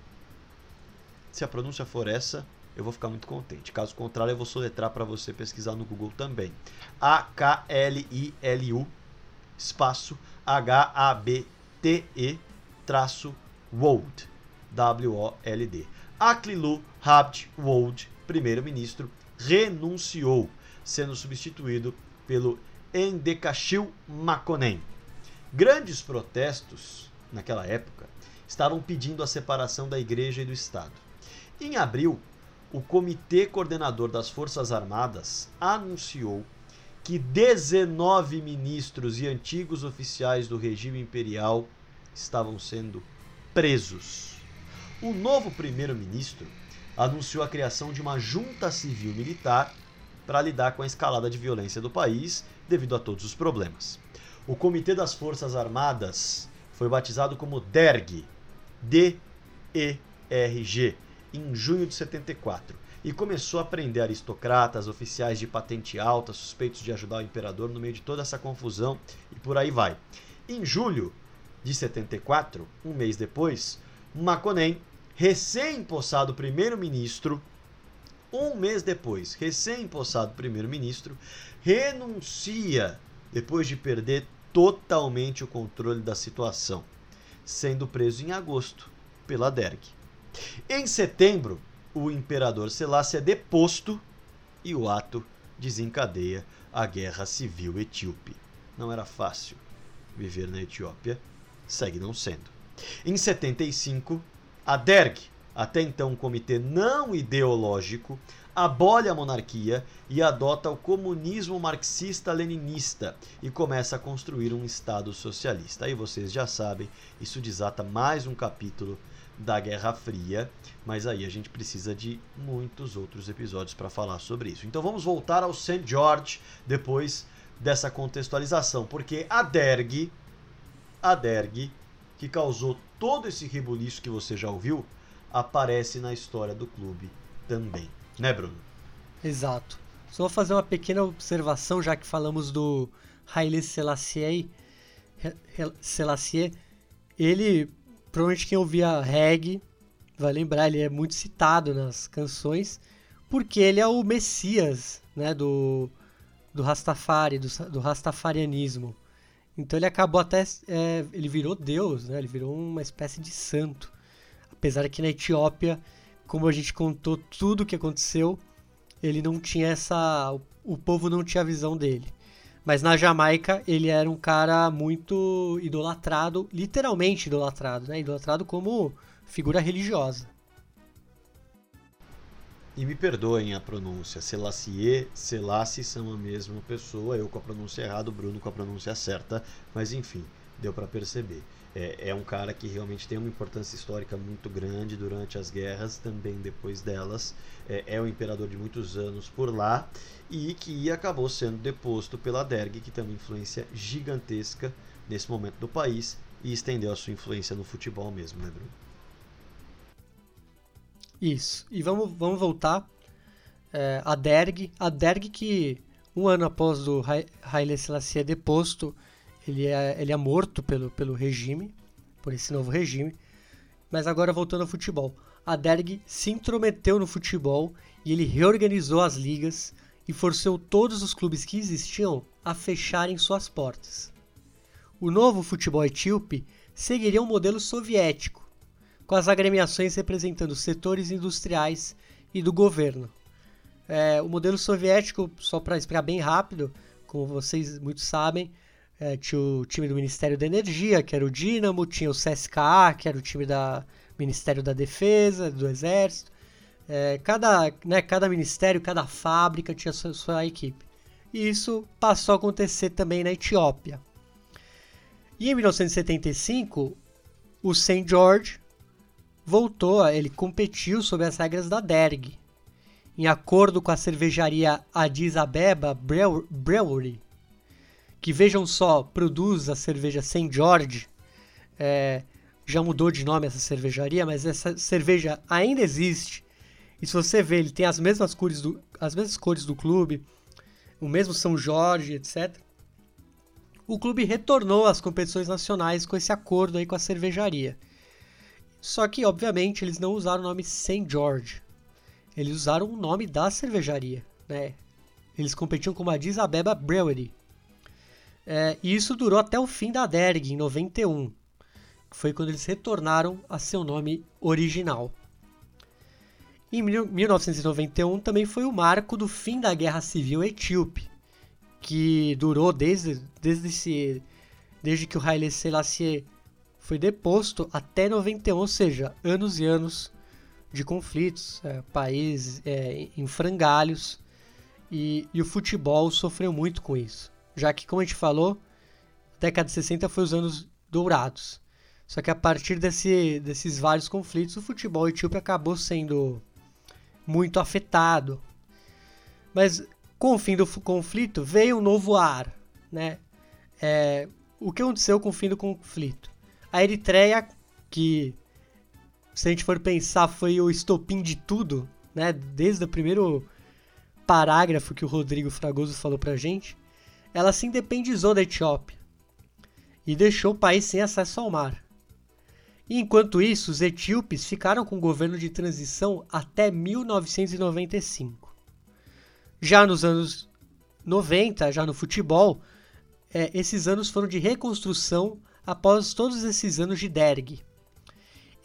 se a pronúncia for essa, eu vou ficar muito contente. Caso contrário, eu vou soletrar para você pesquisar no Google também. A-K-L-I-L-U, espaço H-A-B-T-E, Wold, W-O-L-D. Aklilu Habd Wold, primeiro-ministro, renunciou, sendo substituído pelo Endekashil Makonnen. Grandes protestos, naquela época, estavam pedindo a separação da igreja e do Estado. Em abril, o Comitê Coordenador das Forças Armadas anunciou que 19 ministros e antigos oficiais do regime imperial estavam sendo presos. O novo primeiro-ministro anunciou a criação de uma junta civil militar para lidar com a escalada de violência do país devido a todos os problemas. O Comitê das Forças Armadas foi batizado como DERG, D-E-R-G, em junho de 74 e começou a prender aristocratas, oficiais de patente alta, suspeitos de ajudar o imperador no meio de toda essa confusão e por aí vai. Em julho, de 74, um mês depois, Makonnen, recém-empossado primeiro-ministro, um mês depois, recém-empossado primeiro-ministro, renuncia depois de perder totalmente o controle da situação, sendo preso em agosto pela Derg. Em setembro, o imperador Selassie é deposto e o ato desencadeia a guerra civil etíope. Não era fácil viver na Etiópia segue não sendo. Em 75, a Derg até então um comitê não ideológico, abole a monarquia e adota o comunismo marxista-leninista e começa a construir um Estado socialista. Aí vocês já sabem, isso desata mais um capítulo da Guerra Fria, mas aí a gente precisa de muitos outros episódios para falar sobre isso. Então vamos voltar ao St. George depois dessa contextualização, porque a Derg, a Derg, que causou todo esse rebuliço que você já ouviu, aparece na história do clube também. Né, Bruno? Exato. Só vou fazer uma pequena observação, já que falamos do Haile Selassie. Selassie, ele, provavelmente quem ouvia reggae, vai lembrar, ele é muito citado nas canções, porque ele é o messias né, do, do Rastafari, do, do Rastafarianismo. Então ele acabou até. É, ele virou Deus, né? Ele virou uma espécie de santo. Apesar que na Etiópia como a gente contou tudo o que aconteceu, ele não tinha essa. O povo não tinha a visão dele. Mas na Jamaica ele era um cara muito idolatrado, literalmente idolatrado, né? Idolatrado como figura religiosa. E me perdoem a pronúncia, Selassie, Selassie são a mesma pessoa, eu com a pronúncia errada, o Bruno com a pronúncia certa, mas enfim, deu para perceber é, é, um cara que realmente tem uma importância histórica muito grande durante as guerras, também depois delas. É, é o imperador de muitos anos por lá e que acabou sendo deposto pela Derg, que tem uma influência gigantesca nesse momento do país e estendeu a sua influência no futebol mesmo, né, Bruno? Isso. E vamos, vamos voltar é, a Derg. A Derg que um ano após o Haile Selassie deposto, ele é, ele é morto pelo, pelo regime, por esse novo regime. Mas agora voltando ao futebol. A Derg se intrometeu no futebol e ele reorganizou as ligas e forçou todos os clubes que existiam a fecharem suas portas. O novo futebol etíope seguiria um modelo soviético, com as agremiações representando setores industriais e do governo. É, o modelo soviético, só para explicar bem rápido, como vocês muito sabem, é, tinha o time do Ministério da Energia, que era o Dínamo, tinha o CSKA, que era o time do Ministério da Defesa, do Exército. É, cada, né, cada ministério, cada fábrica tinha sua, sua equipe. E isso passou a acontecer também na Etiópia. E em 1975, o St. George voltou, ele competiu sob as regras da DERG, em acordo com a cervejaria Addis Abeba Brewery, que vejam só, produz a cerveja St. George. É, já mudou de nome essa cervejaria, mas essa cerveja ainda existe. E se você ver, ele tem as mesmas cores do, as mesmas cores do clube, o mesmo São Jorge, etc. O clube retornou às competições nacionais com esse acordo aí com a cervejaria. Só que, obviamente, eles não usaram o nome St. George. Eles usaram o nome da cervejaria, né? Eles competiam com a Addis Abeba Brewery. É, e isso durou até o fim da Derg, em 91, que foi quando eles retornaram a seu nome original. Em 1991 também foi o marco do fim da Guerra Civil Etíope, que durou desde, desde, esse, desde que o Haile Selassie foi deposto até 91, ou seja, anos e anos de conflitos, é, países é, em frangalhos, e, e o futebol sofreu muito com isso já que, como a gente falou, a década de 60 foi os anos dourados. Só que a partir desse, desses vários conflitos, o futebol etíope acabou sendo muito afetado. Mas com o fim do conflito veio um novo ar, né? É, o que aconteceu com o fim do conflito? A Eritreia, que se a gente for pensar foi o estopim de tudo, né? Desde o primeiro parágrafo que o Rodrigo Fragoso falou pra gente, ela se independizou da Etiópia e deixou o país sem acesso ao mar. E enquanto isso, os etíopes ficaram com o governo de transição até 1995. Já nos anos 90, já no futebol, é, esses anos foram de reconstrução após todos esses anos de Derg.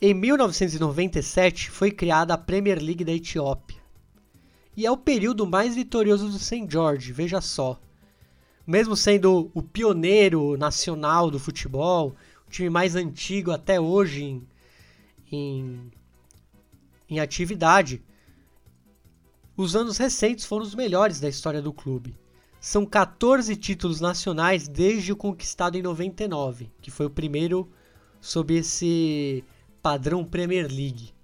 Em 1997 foi criada a Premier League da Etiópia. E é o período mais vitorioso do St. George, veja só mesmo sendo o pioneiro nacional do futebol, o time mais antigo até hoje em, em, em atividade, os anos recentes foram os melhores da história do clube. São 14 títulos nacionais desde o conquistado em 99, que foi o primeiro sob esse padrão Premier League.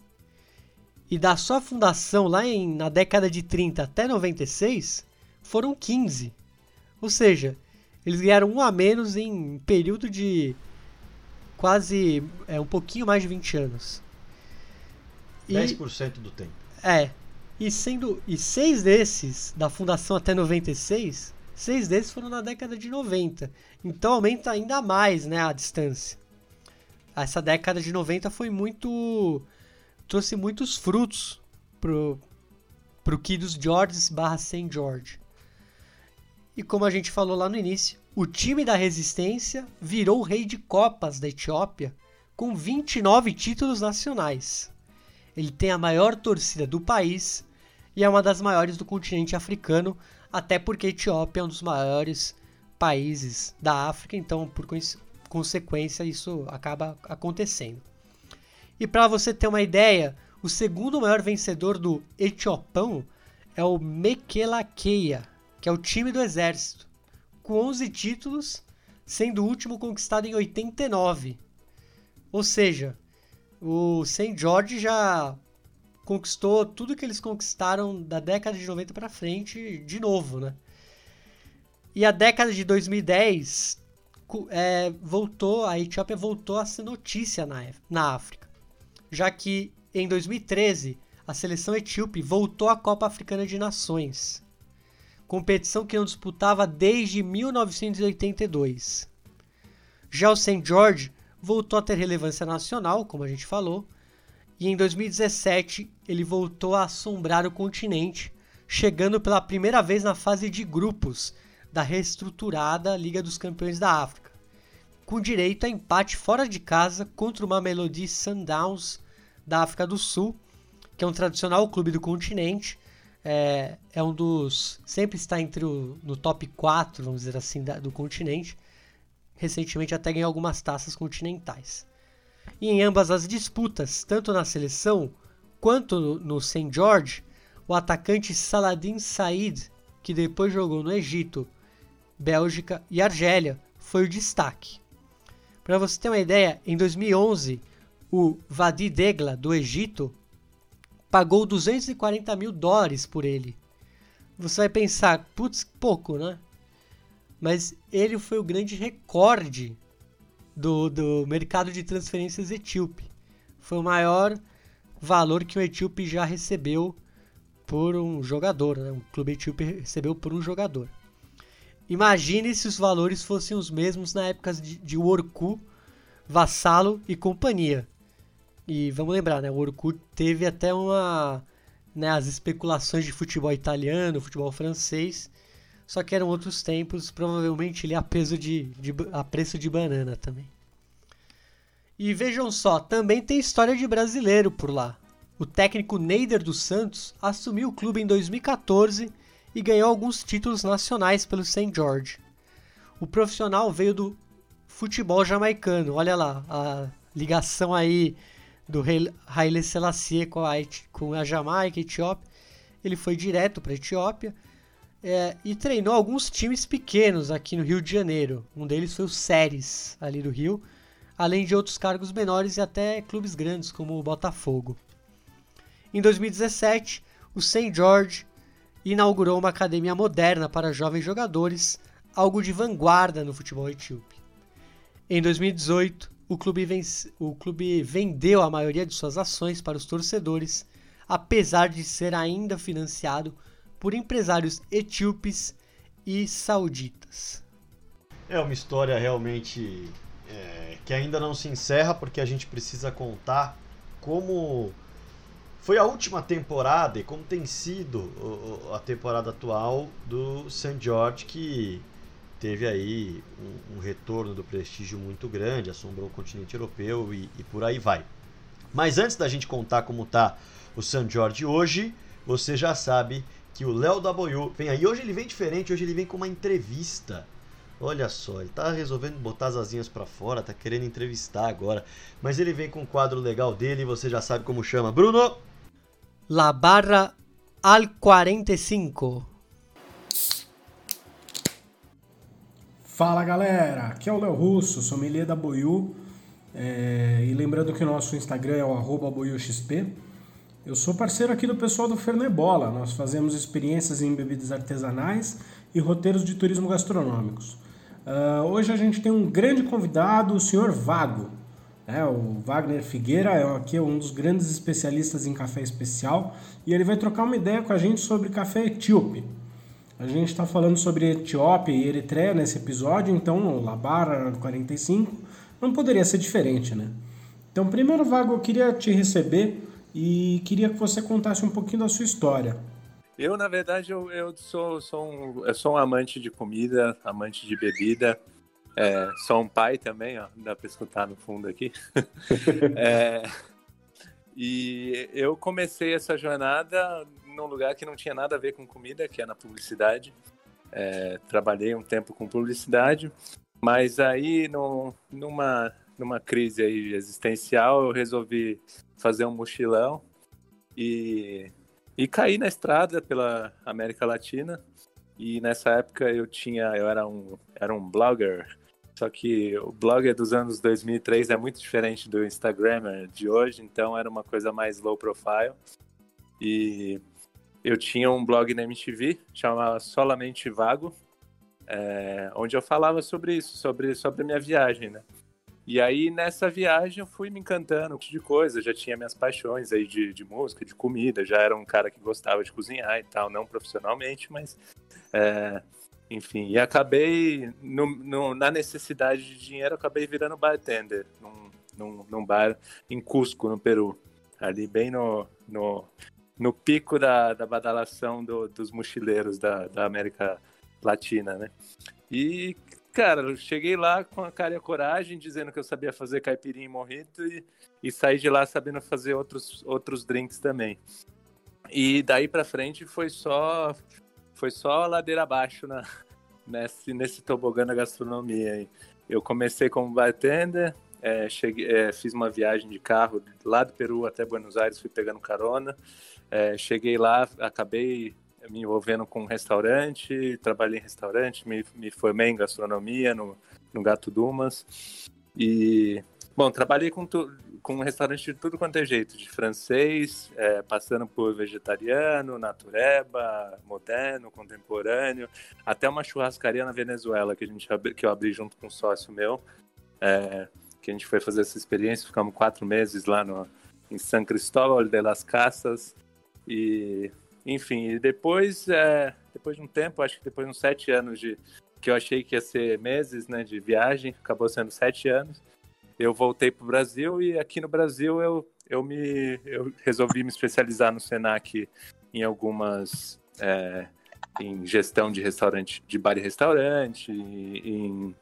E da sua fundação lá em, na década de 30 até 96, foram 15. Ou seja, eles ganharam um a menos em um período de quase é, um pouquinho mais de 20 anos. E, 10% do tempo. É. E sendo e seis desses da fundação até 96, seis desses foram na década de 90. Então aumenta ainda mais, né, a distância. Essa década de 90 foi muito trouxe muitos frutos pro pro Kidos George barra St. George. E como a gente falou lá no início, o time da resistência virou o rei de copas da Etiópia com 29 títulos nacionais. Ele tem a maior torcida do país e é uma das maiores do continente africano, até porque Etiópia é um dos maiores países da África, então por consequência isso acaba acontecendo. E para você ter uma ideia, o segundo maior vencedor do Etiopão é o Mekelakeia, que é o time do exército, com 11 títulos, sendo o último conquistado em 89. Ou seja, o St. George já conquistou tudo que eles conquistaram da década de 90 para frente de novo, né? E a década de 2010 é, voltou, a Etiópia voltou a ser notícia na, na África, já que em 2013 a seleção etíope voltou à Copa Africana de Nações, competição que não disputava desde 1982. Já o St. George voltou a ter relevância nacional, como a gente falou, e em 2017 ele voltou a assombrar o continente, chegando pela primeira vez na fase de grupos da reestruturada Liga dos Campeões da África, com direito a empate fora de casa contra uma Melody Sundowns da África do Sul, que é um tradicional clube do continente, é, é um dos. sempre está entre o, no top 4, vamos dizer assim, da, do continente, recentemente até ganhou algumas taças continentais. E em ambas as disputas, tanto na seleção quanto no, St. George, o atacante Saladin Said, que depois jogou no Egito, Bélgica e Argélia, foi o destaque. Para você ter uma ideia, em 2011, o Vadi Degla, do Egito, pagou 240 mil dólares por ele. Você vai pensar, putz, pouco, né? mas ele foi o grande recorde do, do mercado de transferências etíope. Foi o maior valor que o etíope já recebeu por um jogador, né? um clube etíope recebeu por um jogador. Imagine se os valores fossem os mesmos na época de, de Orku, Vassalo e companhia. E vamos lembrar, né? O Orku teve até uma. Né, as especulações de futebol italiano, futebol francês, só que eram outros tempos, provavelmente ele a peso de, de a preço de banana também. E vejam só, também tem história de brasileiro por lá. O técnico Neider dos Santos assumiu o clube em 2014 e ganhou alguns títulos nacionais pelo St. George. O profissional veio do futebol jamaicano, olha lá, a ligação aí do Haile Selassie com a, com a Jamaica, Etiópia. Ele foi direto para a Etiópia é, e treinou alguns times pequenos aqui no Rio de Janeiro. Um deles foi o Séries, ali do Rio, além de outros cargos menores e até clubes grandes, como o Botafogo. Em 2017, o St. George inaugurou uma academia moderna para jovens jogadores, algo de vanguarda no futebol etíope. Em 2018, o clube, vence... o clube vendeu a maioria de suas ações para os torcedores, apesar de ser ainda financiado por empresários etíopes e sauditas. É uma história realmente é, que ainda não se encerra, porque a gente precisa contar como foi a última temporada e como tem sido a temporada atual do St. George, que teve aí um, um, retorno do prestígio muito grande, assombrou o continente europeu e, e por aí vai. Mas antes da gente contar como está o St. George hoje, você já sabe que o Léo W vem aí. Hoje ele vem diferente, hoje ele vem com uma entrevista. Olha só, ele tá resolvendo botar as asinhas para fora, tá querendo entrevistar agora. Mas ele vem com um quadro legal dele, você já sabe como chama. Bruno! La Barra al 45. Fala galera, aqui é o Léo Russo, sommelier da Boiú. É, e lembrando que o nosso Instagram é o arroba boiuxp. Eu sou parceiro aqui do pessoal do Fernebola. Nós fazemos experiências em bebidas artesanais e roteiros de turismo gastronômicos. Uh, hoje a gente tem um grande convidado, o senhor Vago. É, o Wagner Figueira é aqui um dos grandes especialistas em café especial e ele vai trocar uma ideia com a gente sobre café etíope. A gente está falando sobre Etiópia e Eritreia nesse episódio, então o Labara 45 não poderia ser diferente, né? Então, primeiro, Vago, eu queria te receber e queria que você contasse um pouquinho da sua história. Eu, na verdade, eu, eu, sou, sou, um, eu sou um amante de comida, amante de bebida, é, sou um pai também, ó, dá para escutar no fundo aqui. é, e eu comecei essa jornada num lugar que não tinha nada a ver com comida, que é na publicidade. É, trabalhei um tempo com publicidade, mas aí no, numa, numa crise aí existencial eu resolvi fazer um mochilão e, e caí na estrada pela América Latina. E nessa época eu tinha, eu era um, era um blogger, só que o blogger dos anos 2003 é muito diferente do Instagram de hoje, então era uma coisa mais low profile. E eu tinha um blog na MTV, chamava Solamente Vago, é, onde eu falava sobre isso, sobre, sobre a minha viagem, né? E aí, nessa viagem, eu fui me encantando de coisa, já tinha minhas paixões aí de, de música, de comida, já era um cara que gostava de cozinhar e tal, não profissionalmente, mas... É, enfim, e acabei, no, no, na necessidade de dinheiro, acabei virando bartender num, num, num bar em Cusco, no Peru. Ali bem no, no, no pico da, da badalação do, dos mochileiros da, da América Latina, né? E, cara, eu cheguei lá com a cara e a coragem, dizendo que eu sabia fazer caipirinha e morrito e, e saí de lá sabendo fazer outros, outros drinks também. E daí pra frente foi só foi só ladeira abaixo na, nesse, nesse tobogã da gastronomia. Eu comecei como bartender, é, cheguei, é, fiz uma viagem de carro lá do Peru até Buenos Aires, fui pegando carona. É, cheguei lá, acabei me envolvendo com restaurante, trabalhei em restaurante, me, me formei em gastronomia no, no Gato Dumas. E, bom, trabalhei com, tu, com restaurante de tudo quanto é jeito, de francês, é, passando por vegetariano, natureba, moderno, contemporâneo, até uma churrascaria na Venezuela que, a gente, que eu abri junto com um sócio meu, é, que a gente foi fazer essa experiência, ficamos quatro meses lá no, em San Cristóbal de las Casas, e, enfim, depois, é, depois de um tempo, acho que depois de uns sete anos de que eu achei que ia ser meses, né, de viagem, acabou sendo sete anos. Eu voltei para o Brasil e aqui no Brasil eu, eu me eu resolvi me especializar no Senac em algumas é, em gestão de restaurante, de bar e restaurante, em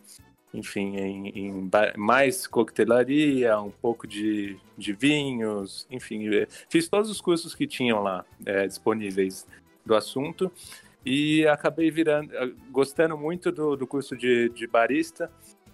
enfim, em, em, mais coquetelaria, um pouco de, de vinhos, enfim, é, fiz todos os cursos que tinham lá é, disponíveis do assunto e acabei virando, gostando muito do, do curso de, de barista.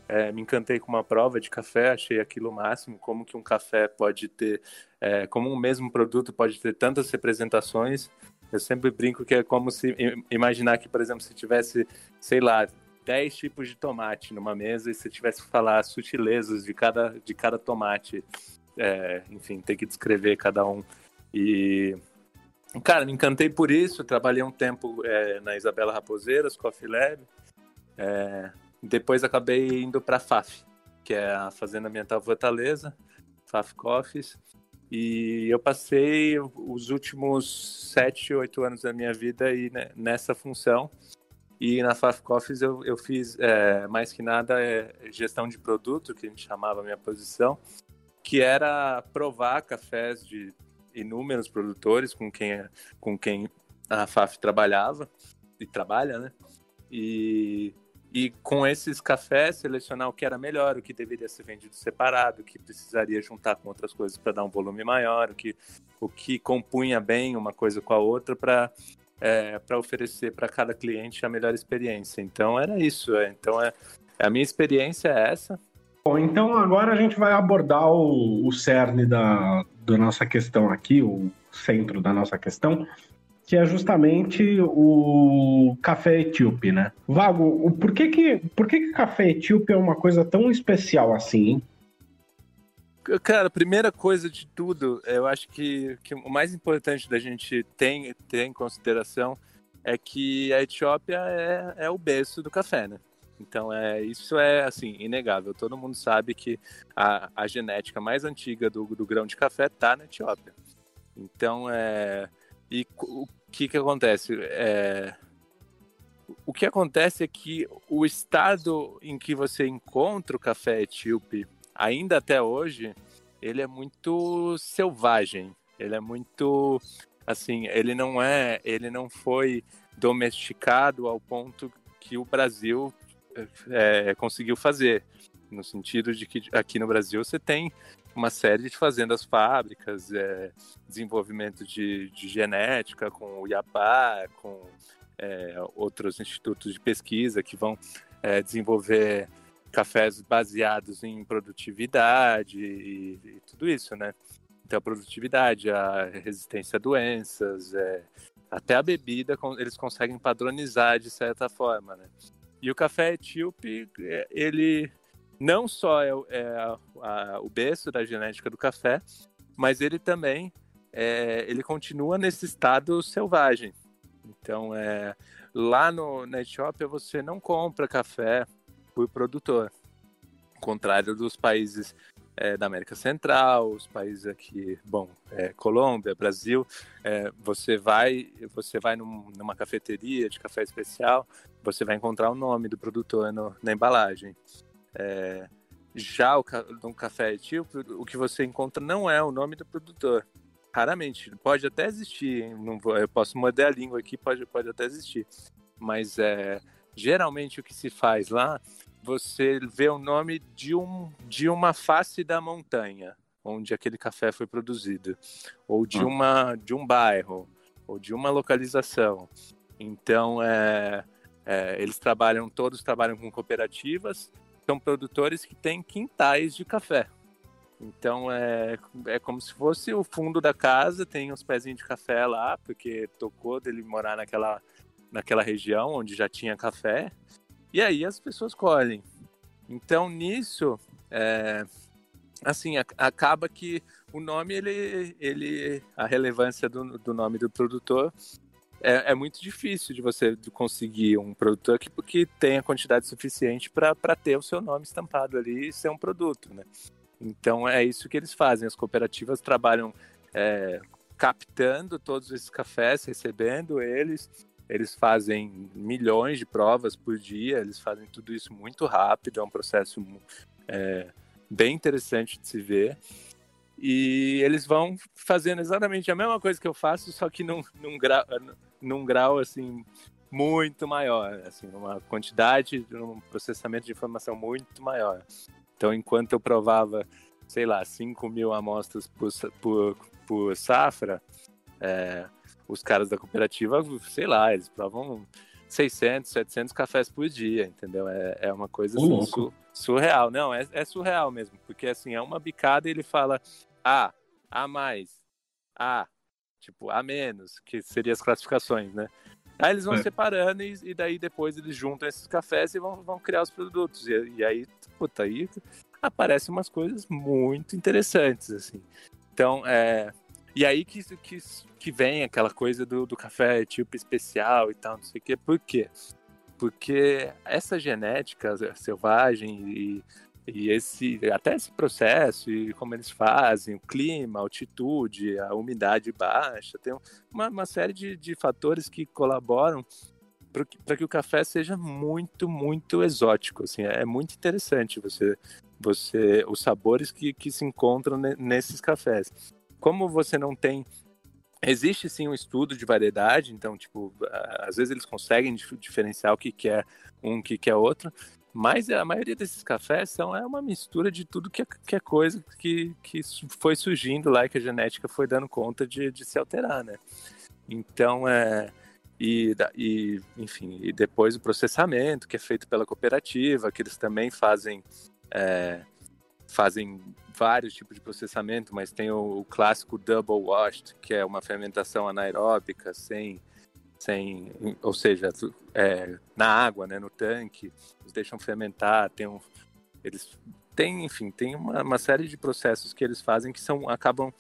É, me encantei com uma prova de café, achei aquilo o máximo, como que um café pode ter, é, como um mesmo produto pode ter tantas representações. Eu sempre brinco que é como se imaginar que, por exemplo, se tivesse, sei lá, 10 tipos de tomate numa mesa e se tivesse que falar sutilezas de cada, de cada tomate, é, enfim, ter que descrever cada um. E, cara, me encantei por isso. Trabalhei um tempo é, na Isabela Raposeiras, Coffee Lab. É, depois acabei indo para a FAF, que é a Fazenda Ambiental Fortaleza, FAF Coffees. E eu passei os últimos sete, oito anos da minha vida aí nessa função. E na Faf Coffees eu, eu fiz, é, mais que nada, é, gestão de produto, que a gente chamava a minha posição, que era provar cafés de inúmeros produtores com quem, com quem a Faf trabalhava e trabalha, né? E, e com esses cafés selecionar o que era melhor, o que deveria ser vendido separado, o que precisaria juntar com outras coisas para dar um volume maior, o que, o que compunha bem uma coisa com a outra para é, para oferecer para cada cliente a melhor experiência. Então era isso. É. Então é, a minha experiência é essa. Bom, então agora a gente vai abordar o, o cerne da, da nossa questão aqui, o centro da nossa questão, que é justamente o café etíope, né? Vago, por que que, por que que café etíope é uma coisa tão especial assim, hein? Cara, primeira coisa de tudo, eu acho que, que o mais importante da gente ter, ter em consideração é que a Etiópia é, é o berço do café, né? Então, é, isso é, assim, inegável. Todo mundo sabe que a, a genética mais antiga do, do grão de café está na Etiópia. Então, é... E o que que acontece? É, o que acontece é que o estado em que você encontra o café etíope, ainda até hoje, ele é muito selvagem. Ele é muito assim, ele não é, ele não foi domesticado ao ponto que o Brasil é, conseguiu fazer, no sentido de que aqui no Brasil você tem uma série de fazendas fábricas, é, desenvolvimento de, de, genética com o IAPA, com é, outros institutos de pesquisa que vão é, desenvolver cafés baseados em produtividade e, e, tudo isso, né? Então, a produtividade, a resistência a doenças, é, até a bebida, eles conseguem padronizar de certa forma, né? E o café etíope, é, ele não só é, é a, a, o berço da genética do café, mas ele também é, ele continua nesse estado selvagem. Então, é, lá no, na Etiópia você não compra café por produtor, ao contrário dos países é, da América Central, os países aqui, bom, é, Colômbia, Brasil, é, você vai, você vai num, numa cafeteria de café especial, você vai encontrar o nome do produtor no, na embalagem. É, já o, no café etíope, o que você encontra não é o nome do produtor. Raramente. Pode até existir, não vou, eu posso morder a língua aqui, pode, pode até existir. Mas é, geralmente o que se faz lá, você vê o nome de, um, de uma face da montanha onde aquele café foi produzido, ou de, ah. uma, de um bairro, ou de uma localização. Então, é, é, eles trabalham, todos trabalham com cooperativas, são produtores que têm quintais de café. Então é, é como se fosse o fundo da casa, tem uns pezinhos de café lá, porque tocou dele morar naquela, naquela região onde já tinha café. E aí as pessoas colhem. Então nisso, é, assim, a, acaba que o nome, ele, ele a relevância do, do nome do produtor é, é, muito difícil de você conseguir um produtor que, que tenha quantidade suficiente para ter o seu nome estampado ali e ser um produto, né? Então é isso que eles fazem. As cooperativas trabalham é, captando todos esses cafés, recebendo eles. Eles fazem milhões de provas por dia, eles fazem tudo isso muito rápido, é um processo é, bem interessante de se ver. E eles vão fazendo exatamente a mesma coisa que eu faço, só que num, num, grau, num grau assim muito maior, assim, numa quantidade, num processamento de informação muito maior. Então, enquanto eu provava, sei lá, 5 mil amostras por, por, por safra, é, os caras da cooperativa, sei lá, eles provam 600, 700 cafés por dia, entendeu? É, é uma coisa assim, su, surreal. Não, é, é surreal mesmo, porque assim, é uma bicada e ele fala a, A mais, A, tipo, A menos, que seriam as classificações, né? Aí eles vão é. separando e, e, daí depois eles juntam esses cafés e vão, vão criar os produtos. E, e aí, puta, aí aparecem umas coisas muito interessantes, assim. Então, é... E aí que, que, que vem aquela coisa do, do café tipo especial e tal, não sei o quê. Por quê? Porque essa genética selvagem e e esse, até esse processo e como eles fazem, o clima, a altitude, a umidade baixa, tem uma, uma série de, de fatores que colaboram para que o café seja muito, muito exótico. Assim, é muito interessante você, você os sabores que, que se encontram nesses cafés. Como você não tem Existe sim um estudo de variedade, então, tipo, às vezes eles conseguem diferenciar o que, que é um, o que, que é outro, mas a maioria desses cafés são é uma mistura de tudo que é, que é coisa que, que foi surgindo lá e que a genética foi dando conta de, de se alterar, né? Então, é, e, e, enfim, e depois o processamento que é feito pela cooperativa, que eles também fazem, é, fazem vários tipos de processamento, mas tem o, o clássico double washed, que é uma fermentação anaeróbica sem sem, ou seja, é, na água, né, no tanque, eles deixam fermentar, tem um, eles têm, enfim, tem uma, uma, série de processos que eles fazem que são acabam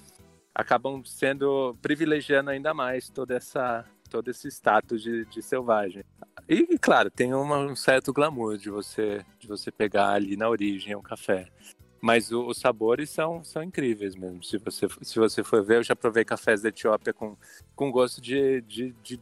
acabam sendo privilegiando ainda mais toda essa todo esse status de, de selvagem. E, claro, tem uma, um certo glamour de você de você pegar ali na origem um café. Mas o, os sabores são, são incríveis mesmo. Se você, se você for ver, eu já provei cafés da Etiópia com, com gosto de, de, de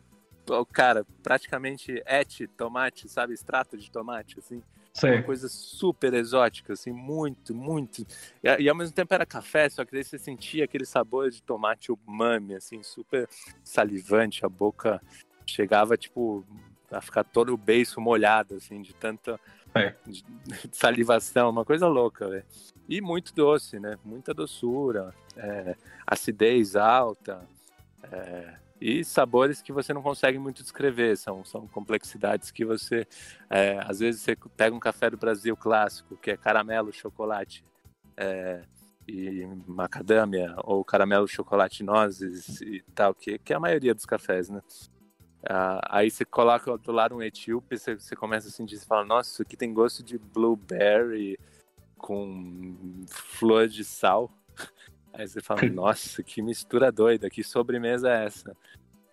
cara, praticamente et tomate, sabe? Extrato de tomate, assim. Sim. Uma coisa super exótica, assim, muito, muito. E, e, ao mesmo tempo era café, só que daí você sentia aquele sabor de tomate umami, assim, super salivante, a boca chegava, tipo, a ficar todo o beiço molhado, assim, de tanta é. de, de salivação, uma coisa louca, velho. E muito doce, né? Muita doçura, é, acidez alta, é, e sabores que você não consegue muito descrever, são, são complexidades que você, é, às vezes você pega um café do Brasil clássico, que é caramelo, chocolate é, e macadâmia, ou caramelo, chocolate, nozes e tal, que, que é a maioria dos cafés, né? Ah, aí você coloca do lado um etíope, você, você começa a sentir, você fala, nossa, isso aqui tem gosto de blueberry com flor de sal. Aí você fala, nossa, que mistura doida, que sobremesa é essa?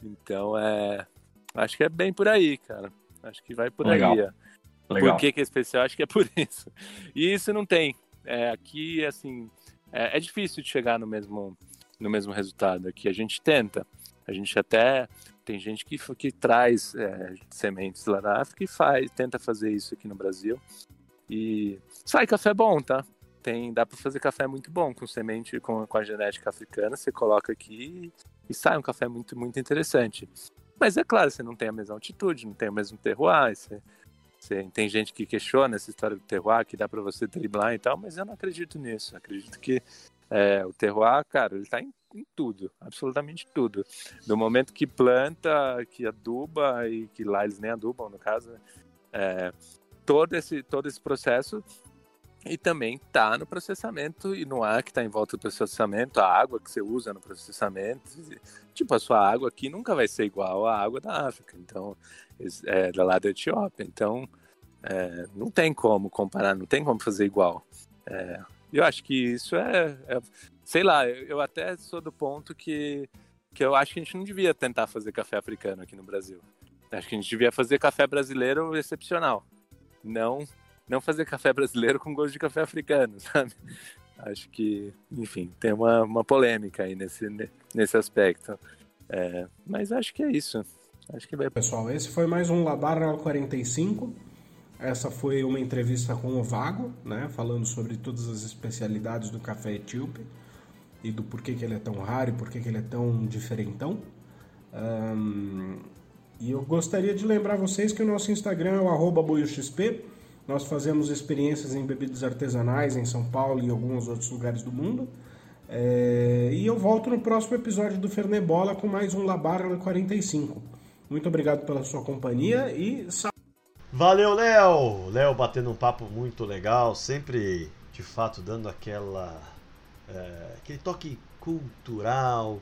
Então é. Acho que é bem por aí, cara. Acho que vai por Legal. aí. Ó. Legal. Por que, que é especial? Acho que é por isso. E isso não tem. É, aqui, assim, é, é difícil de chegar no mesmo, no mesmo resultado. Aqui a gente tenta. A gente até tem gente que, que traz é, sementes lá da África e faz, tenta fazer isso aqui no Brasil. E sai café bom, tá? tem dá para fazer café muito bom com semente com, com a genética africana você coloca aqui e, sai um café muito muito interessante mas é claro você não tem a mesma altitude não tem o mesmo terroir você, você tem gente que questiona essa história do terroir que dá para você driblar e tal mas eu não acredito nisso acredito que é, o terroir cara ele está em, em tudo absolutamente tudo do momento que planta que aduba e que lá eles nem adubam no caso é, todo esse todo esse processo e também está no processamento e no ar que está em volta do processamento, a água que você usa no processamento. Tipo, a sua água aqui nunca vai ser igual à água da África, então, é, da lá da Etiópia. Então, é, não tem como comparar, não tem como fazer igual. É, eu acho que isso é, é, sei lá, eu até sou do ponto que, que eu acho que a gente não devia tentar fazer café africano aqui no Brasil. Acho que a gente devia fazer café brasileiro excepcional. Não não fazer café brasileiro com gosto de café africano, sabe? Acho que, enfim, tem uma, uma polêmica aí nesse, nesse aspecto. É, mas acho que é isso. Acho que vai. Pessoal, esse foi mais um Labarra 45. Essa foi uma entrevista com o Vago, né? Falando sobre todas as especialidades do café etíope e do porquê que ele é tão raro e porquê que ele é tão diferentão. Um, e eu gostaria de lembrar vocês que o nosso Instagram é o arroba nós fazemos experiências em bebidas artesanais em São Paulo e em alguns outros lugares do mundo. É... E eu volto no próximo episódio do Fernebola com mais um Labarra 45. Muito obrigado pela sua companhia e Valeu, Léo! Léo batendo um papo muito legal, sempre de fato dando aquela é, aquele toque cultural,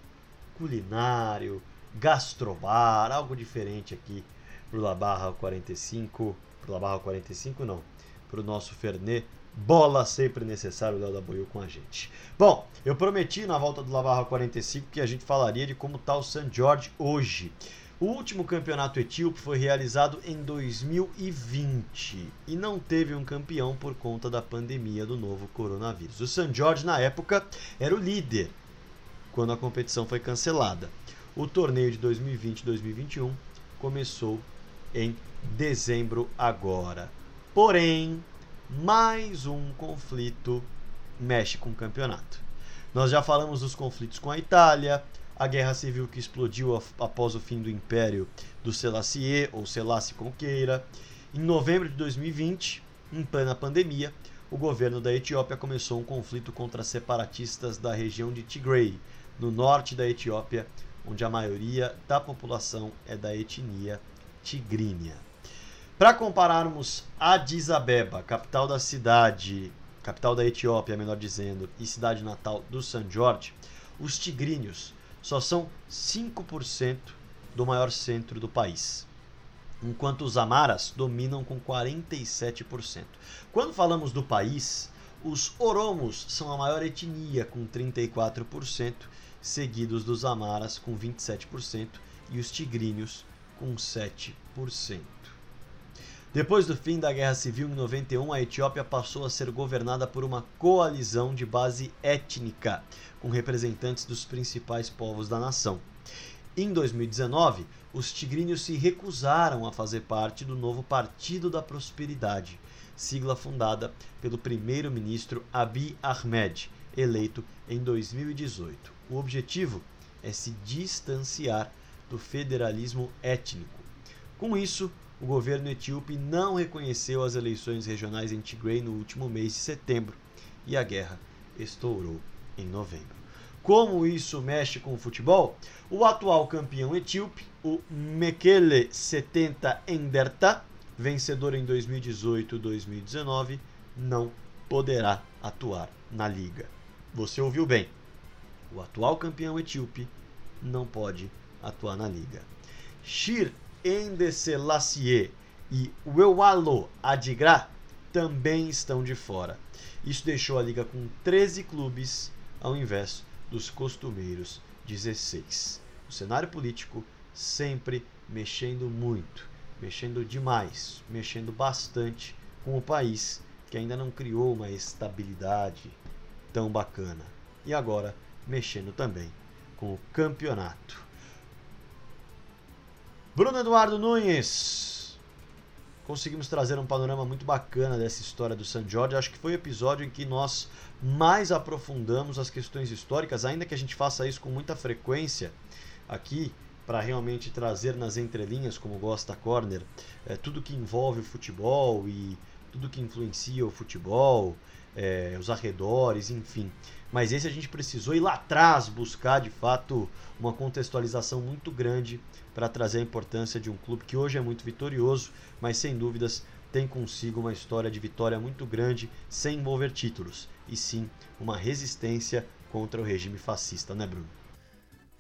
culinário, gastrobar, algo diferente aqui pro La Barra 45 pro La Barra 45 não, pro nosso Fernet. Bola sempre necessário, Léo da Boiú com a gente. Bom, eu prometi na volta do La Barra 45 que a gente falaria de como tá o St. George hoje. O último campeonato etíope foi realizado em 2020 e não teve um campeão por conta da pandemia do novo coronavírus. O St. George, na época, era o líder quando a competição foi cancelada. O torneio de 2020-2021 começou em dezembro agora. Porém, mais um conflito mexe com o campeonato. Nós já falamos dos conflitos com a Itália, a guerra civil que explodiu após o fim do império do Selassie, ou Selassie como. Em novembro de 2020, em plena pandemia, o governo da Etiópia começou um conflito contra separatistas da região de Tigray, no norte da Etiópia, onde a maioria da população é da etnia tigrínia. Para compararmos Addis Abeba, capital da cidade, capital da Etiópia, melhor dizendo, e cidade natal do San Jorge, os tigrinhos só são 5% do maior centro do país, enquanto os amaras dominam com 47%. Quando falamos do país, os oromos são a maior etnia, com 34%, seguidos dos amaras, com 27%, e os tigrinhos, com 7%. Depois do fim da Guerra Civil em 91, a Etiópia passou a ser governada por uma coalizão de base étnica, com representantes dos principais povos da nação. Em 2019, os tigrinhos se recusaram a fazer parte do novo Partido da Prosperidade, sigla fundada pelo primeiro-ministro Abiy Ahmed, eleito em 2018. O objetivo é se distanciar do federalismo étnico. Com isso, o governo etíope não reconheceu as eleições regionais em Tigray no último mês de setembro e a guerra estourou em novembro. Como isso mexe com o futebol? O atual campeão etíope, o Mekele 70 Enderta, vencedor em 2018-2019, não poderá atuar na liga. Você ouviu bem. O atual campeão etíope não pode atuar na liga. Shir Ende Selassie e Wewalo Adigra também estão de fora. Isso deixou a liga com 13 clubes ao invés dos costumeiros 16. O cenário político sempre mexendo muito, mexendo demais, mexendo bastante com o país que ainda não criou uma estabilidade tão bacana. E agora mexendo também com o campeonato. Bruno Eduardo Nunes. Conseguimos trazer um panorama muito bacana dessa história do San Jorge. Acho que foi o episódio em que nós mais aprofundamos as questões históricas, ainda que a gente faça isso com muita frequência aqui, para realmente trazer nas entrelinhas, como gosta a Corner, é, tudo que envolve o futebol e tudo que influencia o futebol, é, os arredores, enfim. Mas esse a gente precisou ir lá atrás buscar de fato uma contextualização muito grande para trazer a importância de um clube que hoje é muito vitorioso, mas sem dúvidas tem consigo uma história de vitória muito grande sem envolver títulos, e sim uma resistência contra o regime fascista, né, Bruno?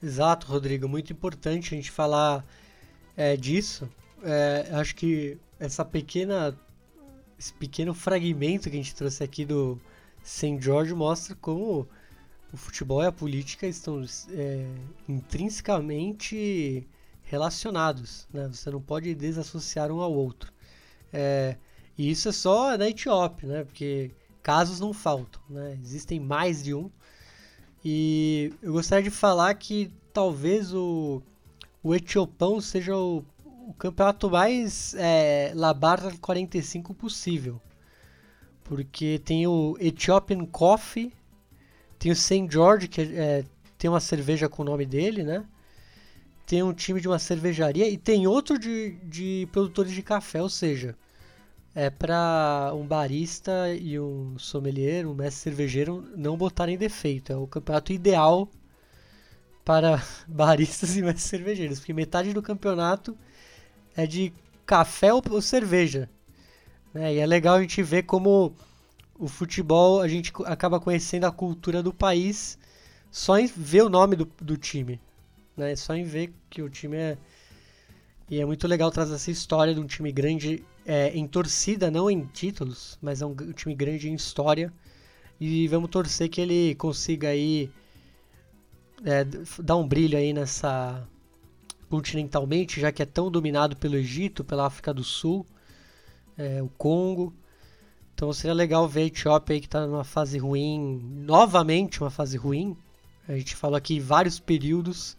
Exato, Rodrigo. Muito importante a gente falar é, disso. É, acho que essa pequena, esse pequeno fragmento que a gente trouxe aqui do St. George mostra como o futebol e a política estão é, intrinsecamente relacionados, né? Você não pode desassociar um ao outro. É, e isso é só na Etiópia, né? Porque casos não faltam, né? Existem mais de um. E eu gostaria de falar que talvez o, o Etiopão seja o, o campeonato mais é, Labarta 45 possível. Porque tem o Ethiopian Coffee, tem o St. George, que é, tem uma cerveja com o nome dele, né? tem um time de uma cervejaria e tem outro de, de produtores de café, ou seja, é para um barista e um sommelier, um mestre cervejeiro não botarem defeito. É o campeonato ideal para baristas e mestres cervejeiros, porque metade do campeonato é de café ou, cerveja. Né? E é legal a gente ver como o futebol a gente acaba conhecendo a cultura do país só em ver o nome do, do time. Né? Só em ver que o time é. E é muito legal trazer essa história de um time grande é, em torcida, não em títulos, mas é um, um time grande em história. E vamos torcer que ele consiga aí é, dar um brilho aí nessa continentalmente, já que é tão dominado pelo Egito, pela África do Sul, é, o Congo. Então seria legal ver a Etiópia aí que está numa fase ruim, novamente uma fase ruim. A gente falou aqui vários períodos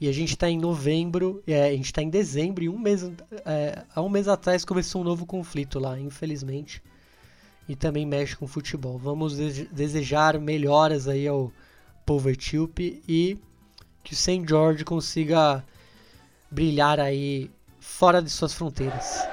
e a gente está em novembro, é, a gente está em dezembro e um mês, é, há um mês atrás começou um novo conflito lá, infelizmente. E também mexe com futebol. Vamos desejar melhoras aí ao povo etíope e que o St. George consiga brilhar aí fora de suas fronteiras.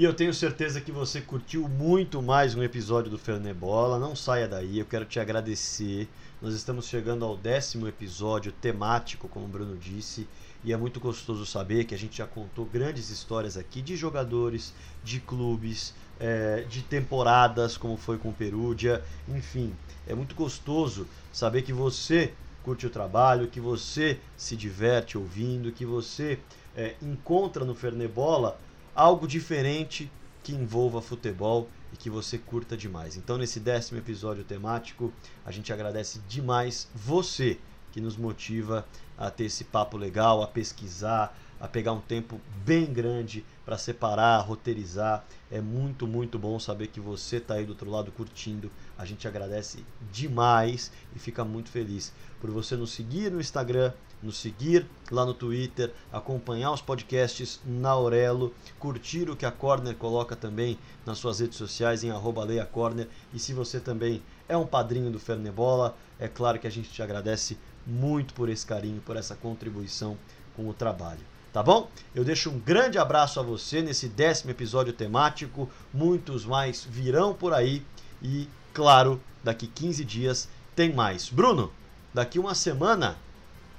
E eu tenho certeza que você curtiu muito mais um episódio do Fernebola. Não saia daí, eu quero te agradecer. Nós estamos chegando ao décimo episódio temático, como o Bruno disse, e é muito gostoso saber que a gente já contou grandes histórias aqui de jogadores, de clubes, é, de temporadas, como foi com o Perúdia, enfim. É muito gostoso saber que você curte o trabalho, que você se diverte ouvindo, que você é, encontra no Fernebola algo diferente que envolva futebol e que você curta demais. Então, nesse décimo episódio temático, a gente agradece demais você que nos motiva a ter esse papo legal, a pesquisar, a pegar um tempo bem grande para separar, roteirizar. É muito, muito bom saber que você está aí do outro lado curtindo. A gente agradece demais e fica muito feliz por você nos seguir no Instagram, nos seguir lá no Twitter, acompanhar os podcasts na Aurelo, curtir o que a Corner coloca também nas suas redes sociais em arroba Leia Corner. E se você também é um padrinho do Fernebola, é claro que a gente te agradece muito por esse carinho, por essa contribuição com o trabalho. Tá bom? Eu deixo um grande abraço a você nesse décimo episódio temático. Muitos mais virão por aí. E, claro, daqui 15 dias tem mais. Bruno, daqui uma semana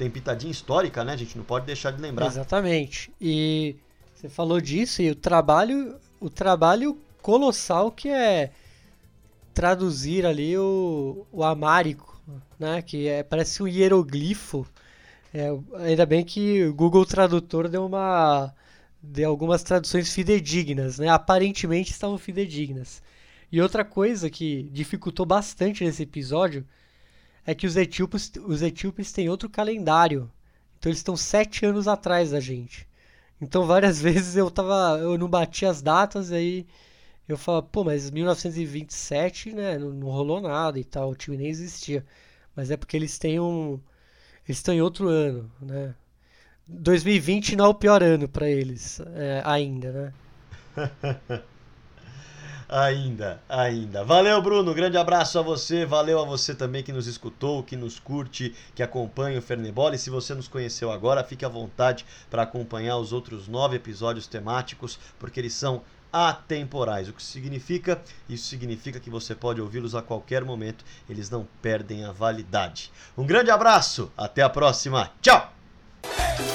tem pitadinha histórica, né? A gente não pode deixar de lembrar. Exatamente. E você falou disso e o trabalho, o trabalho colossal que é traduzir ali o, o amárico, né? Que é, parece um hieroglifo é, ainda bem que o Google Tradutor deu uma deu algumas traduções fidedignas, né? Aparentemente estavam fidedignas. E outra coisa que dificultou bastante nesse episódio é que os etíopes, os etíopes têm outro calendário. Então eles estão sete anos atrás da gente. Então várias vezes eu tava. eu não bati as datas, aí eu falava, pô, mas 1927, né? Não, não rolou nada e tal, o time nem existia. Mas é porque eles têm um eles estão em outro ano, né? 2020 não é o pior ano para eles é, ainda, né? ainda, ainda. Valeu, Bruno. Grande abraço a você. Valeu a você também que nos escutou, que nos curte, que acompanha o Fernebola. E se você nos conheceu agora, fique à vontade para acompanhar os outros nove episódios temáticos, porque eles são atemporais. O que significa? Isso significa que você pode ouvi-los a qualquer momento, eles não perdem a validade. Um grande abraço, até a próxima. Tchau!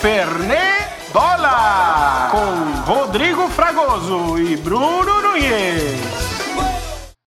Fernê Bola com Rodrigo Fragoso e Bruno Nunes.